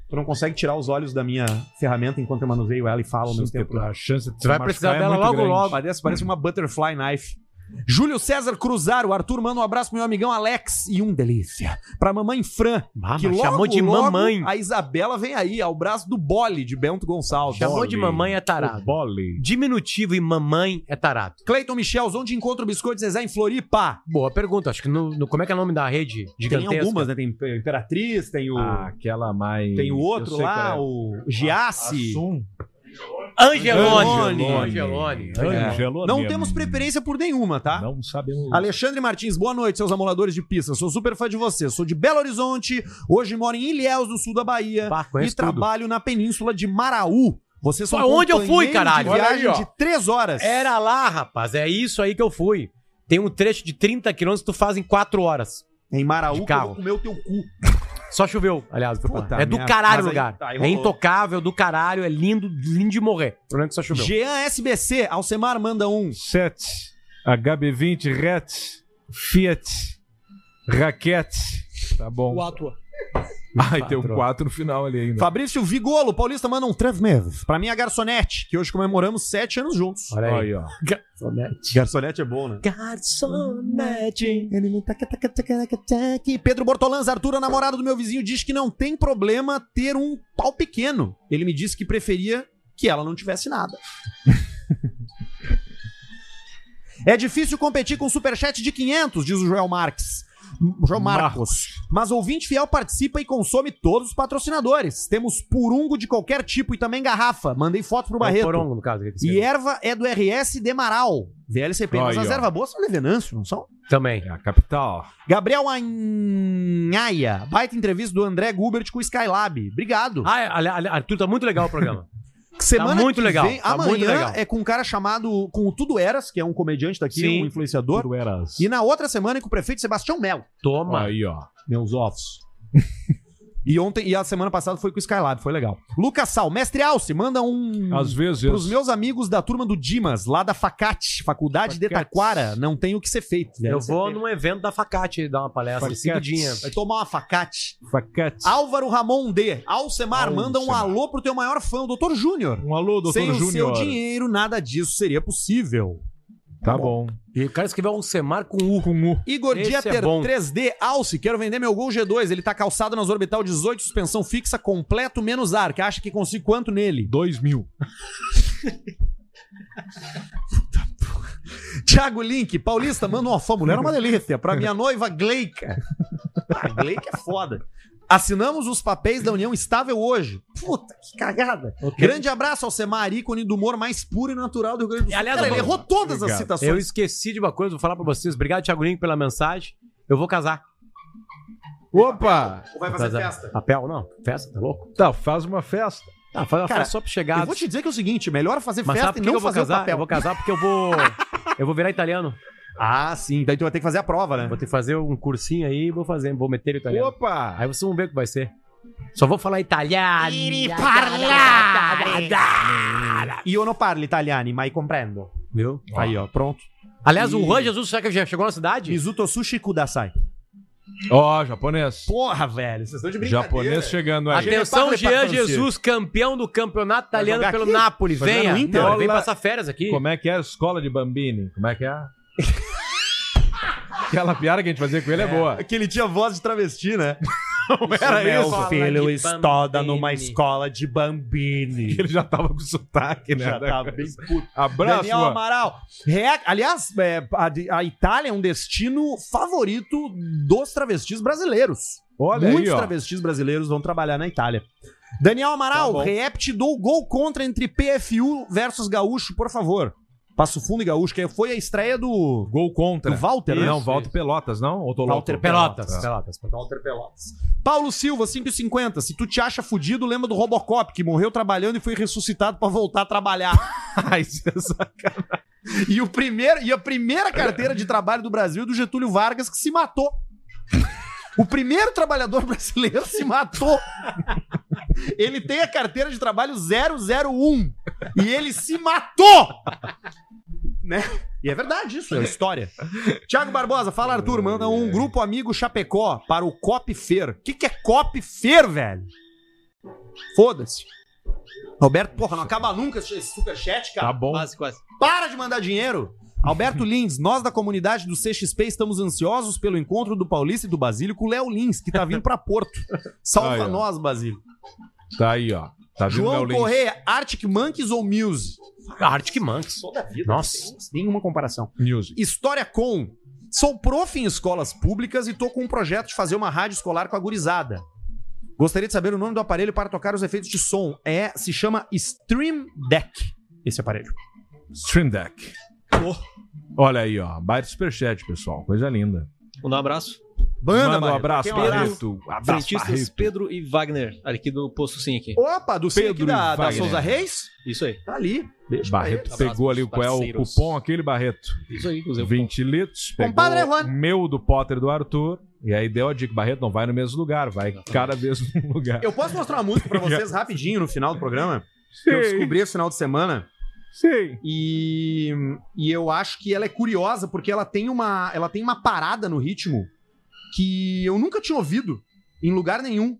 Tu não consegue tirar os olhos da minha ferramenta enquanto eu manuseio ela e falo ao mesmo tempo. A chance de Você vai precisar dela logo, logo. Parece, parece uma butterfly knife. Júlio César Cruzaro, o Arthur manda um abraço pro meu amigão Alex e um delícia. Pra mamãe Fran, Ah, que logo, chamou de logo mamãe. A Isabela vem aí, ao braço do Bole de Bento Gonçalves. Chamou Bole. de mamãe é tarado. Bole. Diminutivo e mamãe é tarado. Cleiton Michels, onde encontra o Biscoito Zezé em Floripa? Boa pergunta. Acho que no, no- como é que é o nome da rede gigantesca? Tem algumas, né? Tem Imperatriz, tem o. Ah, aquela mais... tem o outro lá, é. o Giassi. Assum. Angelone. Angelone. Angelone. É. Angelone. Não temos preferência por nenhuma, tá? Não sabemos... Alexandre Martins, boa noite, seus amoladores de pista. Sou super fã de você. Sou de Belo Horizonte, hoje moro em Ilhéus, no sul da Bahia, Bah, e conheço tudo. trabalho na península de Maraú. São Foi onde eu fui, caralho. De viagem aí, de três horas. Era lá, rapaz. É isso aí que eu fui. Tem um trecho de 30 quilômetros que tu faz em 4 horas. Em Maraú, De que eu carro. vou comer o teu cu. Só choveu, aliás. lá. Puta é do caralho o lugar. tá, é intocável, do caralho, é lindo, lindo de morrer. O problema é que só choveu. Jean SBC, Alcemar manda um. 7, HB20, RET, Fiat, Raquete. Tá bom. Ai, tem um 4 no final ali ainda. Fabrício Vigolo, Paulista manda um três meses. Pra mim, a Garçonete, que hoje comemoramos sete anos juntos. Olha aí. Aí, ó. Garçonete. Garçonete é bom, né? Garçonete. Pedro Bortolanz, Arthur, a namorada do meu vizinho, diz que não tem problema ter um pau pequeno. Ele me disse que preferia que ela não tivesse nada. é difícil competir com um superchat de 500, diz o Joel Marques. Joel Marcos. Mas ouvinte fiel participa e consome todos os patrocinadores. Temos purungo de qualquer tipo e também garrafa. Mandei foto pro É o Barreto. Porongo, no caso. E erva é do RS Demaral. VLCP. Mas Aí, as ervas boas são de Venâncio, não são? Também. É a capital. Gabriel Anhaia. Baita entrevista do André Gubert com o Skylab. Obrigado. Ah, ali- Arthur, tá muito legal o programa. Semana tá muito que legal, vem, tá amanhã muito legal. é com um cara chamado com o Tudo Eras, que é um comediante daqui, Sim. um influenciador. Tu eras. E na outra semana é com o prefeito Sebastião Melo. Toma. Aí, ó. Meus ovos. E ontem e a semana passada foi com o Skylab, foi legal. Lucas Sal, mestre Alce, manda um Às vezes. pros meus amigos da turma do Dimas, lá da Facate, Faculdade de Facate. Taquara, não tem o que ser feito. velho. Eu vou num evento da Facate dar uma palestra seguidinha. Vai tomar uma facate. Facate. Álvaro Ramon D. Alcemar, manda um alô pro teu maior fã, o Dr. Júnior. Um alô, doutor Sem o seu Júnior. dinheiro, nada disso seria possível. Tá bom. E o cara escreveu um Semar com U. Com U. Igor Esse Dieter é bom. 3D Alce, quero vender meu Gol G2. Ele tá calçado nas Orbital 18, suspensão fixa, completo, menos ar. Que acha que consigo quanto nele? 2 mil. Thiago Link, Paulista, manda uma fã. Mulher é uma delícia. Pra minha noiva Gleica. Ah, Gleica é foda. Assinamos os papéis da união estável hoje. Puta, que cagada. Grande abraço ao Semar, ícone do humor mais puro e natural do Rio Grande do Sul. Aliás, Cara, eu ele vou- errou todas as Obrigado. citações. Eu esqueci de uma coisa, vou falar pra vocês. Obrigado, Thiago Link, pela mensagem. Eu vou casar. Opa! Ou vai fazer casar. festa? Papel, não. Festa, tá louco? Tá, faz uma festa. Ah, faz uma Cara, festa só pro Eu chegados. vou te dizer que é o seguinte, melhor fazer Mas festa sabe e não eu vou fazer casar? papel. Eu vou casar porque eu vou. eu vou virar italiano. Ah, sim. Daí tu vai ter que fazer a prova, né? Vou ter que fazer um cursinho aí e vou fazer, vou meter o italiano. Opa! Aí vocês vão ver o que vai ser. Só vou falar italiano. E eu não parlo italiano, mas compreendo. Viu? Aí, ó, pronto. Aliás, o Juan Jesus, será que já chegou na cidade? Mizuto Sushi Kudasai. Ó, japonês. Porra, velho, vocês estão de brincadeira. Japonês chegando aí. Atenção, Jean Jesus, campeão do campeonato italiano jogar pelo aqui? Napoli. Vai jogar Venha. Inter? Não, ele vem Olá. passar férias aqui. Como é que é a escola de Bambini? Como é que é? Aquela piada que a gente fazia com ele é, boa. Que ele tinha voz de travesti, né? Não era Meu isso. filho de estuda Bambini. numa escola de Bambini. Ele já tava com sotaque, né? Já tá bem puto. Abraço, Daniel Juan. Amaral. Rea- Aliás, é, a, a Itália é um destino favorito dos travestis brasileiros. Olha Muitos aí, travestis brasileiros vão trabalhar na Itália. Daniel Amaral, Tá. Reapt dou gol contra entre PFU versus Gaúcho, por favor. Passo Fundo e Gaúcho, que foi a estreia do. Gol contra. Do Walter, né? Não, Walter Pelotas, não? Ou? Walter Pelotas. Ah. Pelotas. Walter Pelotas. Paulo Silva, 5,50. Se tu te acha fudido, lembra do Robocop, que morreu trabalhando e foi ressuscitado pra voltar a trabalhar. Ai, isso é sacanagem. E, o primeiro, e a primeira carteira de trabalho do Brasil é do Getúlio Vargas, que se matou. O primeiro trabalhador brasileiro se matou. Ele tem a carteira de trabalho 001 e ele se matou. Né? E é verdade isso, é história. Tiago Barbosa, fala Arthur, manda um grupo amigo Chapecó para o Cop Fer. O que, que é Cop Fer, velho? Foda-se. Roberto, porra, não acaba nunca esse superchat, cara. Tá bom. Quase, quase. Para de mandar dinheiro! Alberto Lins, nós da comunidade do CXP estamos ansiosos pelo encontro do Paulista e do Basílio com o Léo Lins, que tá vindo pra Porto. Salva Aí, nós, Basílio. Tá aí, ó. Tá João Léo Lins. Correia, Arctic Monkeys ou Muse? Arctic Monkeys. Sou da vida. Nossa. Nenhuma comparação. Music. História com. Sou prof em escolas públicas e tô com um projeto de fazer uma rádio escolar com a gurizada. Gostaria de saber o nome do aparelho para tocar os efeitos de som. É, se chama Stream Deck, esse aparelho. Stream Deck. Olha aí, ó. Baita superchat, pessoal. Coisa linda. Mandar um abraço. Banda, Manda um Barreto. abraço, Quem é o abraço? Barreto. Abraço, Frentistas Barreto. Pedro e Wagner, aqui do Posto Sim aqui. Opa, do Pedro da, da. Souza Reis? Isso aí. Tá ali. Beijo Barreto pegou ali qual é o cupom aquele, Barreto. Isso aí, o 20 litros. Pegou Compadre Juan. meu do Potter do Arthur. E aí deu a dica, Barreto não vai no mesmo lugar, vai cada vez num lugar. Eu posso mostrar uma música pra vocês rapidinho no final do programa? Que eu Sim. descobri esse final de semana. Sim. E, e eu acho que ela é curiosa porque ela tem uma ela tem uma parada no ritmo que eu nunca tinha ouvido em lugar nenhum.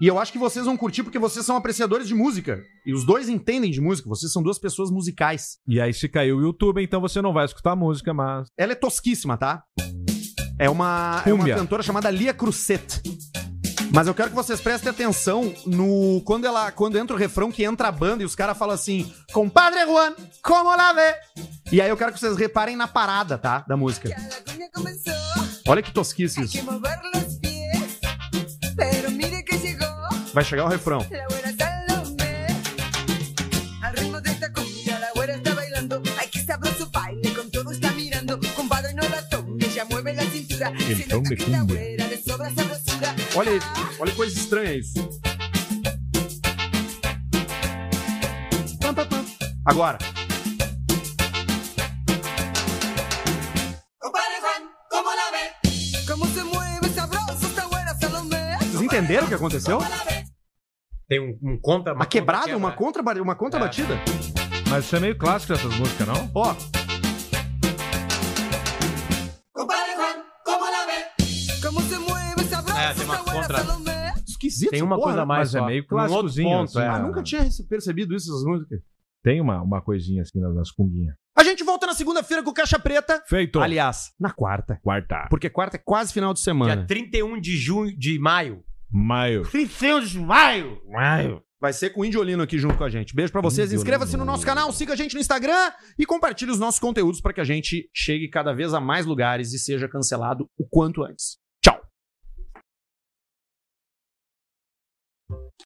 E eu acho que vocês vão curtir porque vocês são apreciadores de música. E os dois entendem de música. Vocês são duas pessoas musicais. E aí se caiu o YouTube, então você não vai escutar a música, mas... Ela é tosquíssima, tá? É uma, é uma cantora chamada Lia Cruzet. Mas eu quero que vocês prestem atenção no quando ela quando entra o refrão que entra a banda e os caras falam assim: "Compadre Juan, como la vê?" E aí eu quero que vocês reparem na parada, tá, da música. Olha que tosquice isso. Vai chegar o refrão. ritmo de cumbia de sobra. Olha, olha que coisa estranha isso. Agora. Vocês entenderam o que aconteceu? Tem um, um contra. Uma quebrada, uma contra, uma contra batida. Mas isso é meio clássico essas músicas, não? Ó. Como uma contra. Esquisito, Tem uma porra. coisa a mais. Mas é meio outro ponto, assim, é. Ah, nunca tinha percebido isso, essas músicas. Tem uma, uma coisinha assim nas, nas cunguinhas. A gente volta na segunda-feira com Caixa Preta. Feito. Aliás, na quarta. Quarta. Porque quarta é quase final de Dia semana. 31 de junho, de maio. Maio. 31 de maio. Maio. Vai ser com o Indiolino aqui junto com a gente. Beijo pra vocês. Inscreva-se no nosso canal, siga a gente no Instagram e compartilhe os nossos conteúdos para que a gente chegue cada vez a mais lugares e seja cancelado o quanto antes.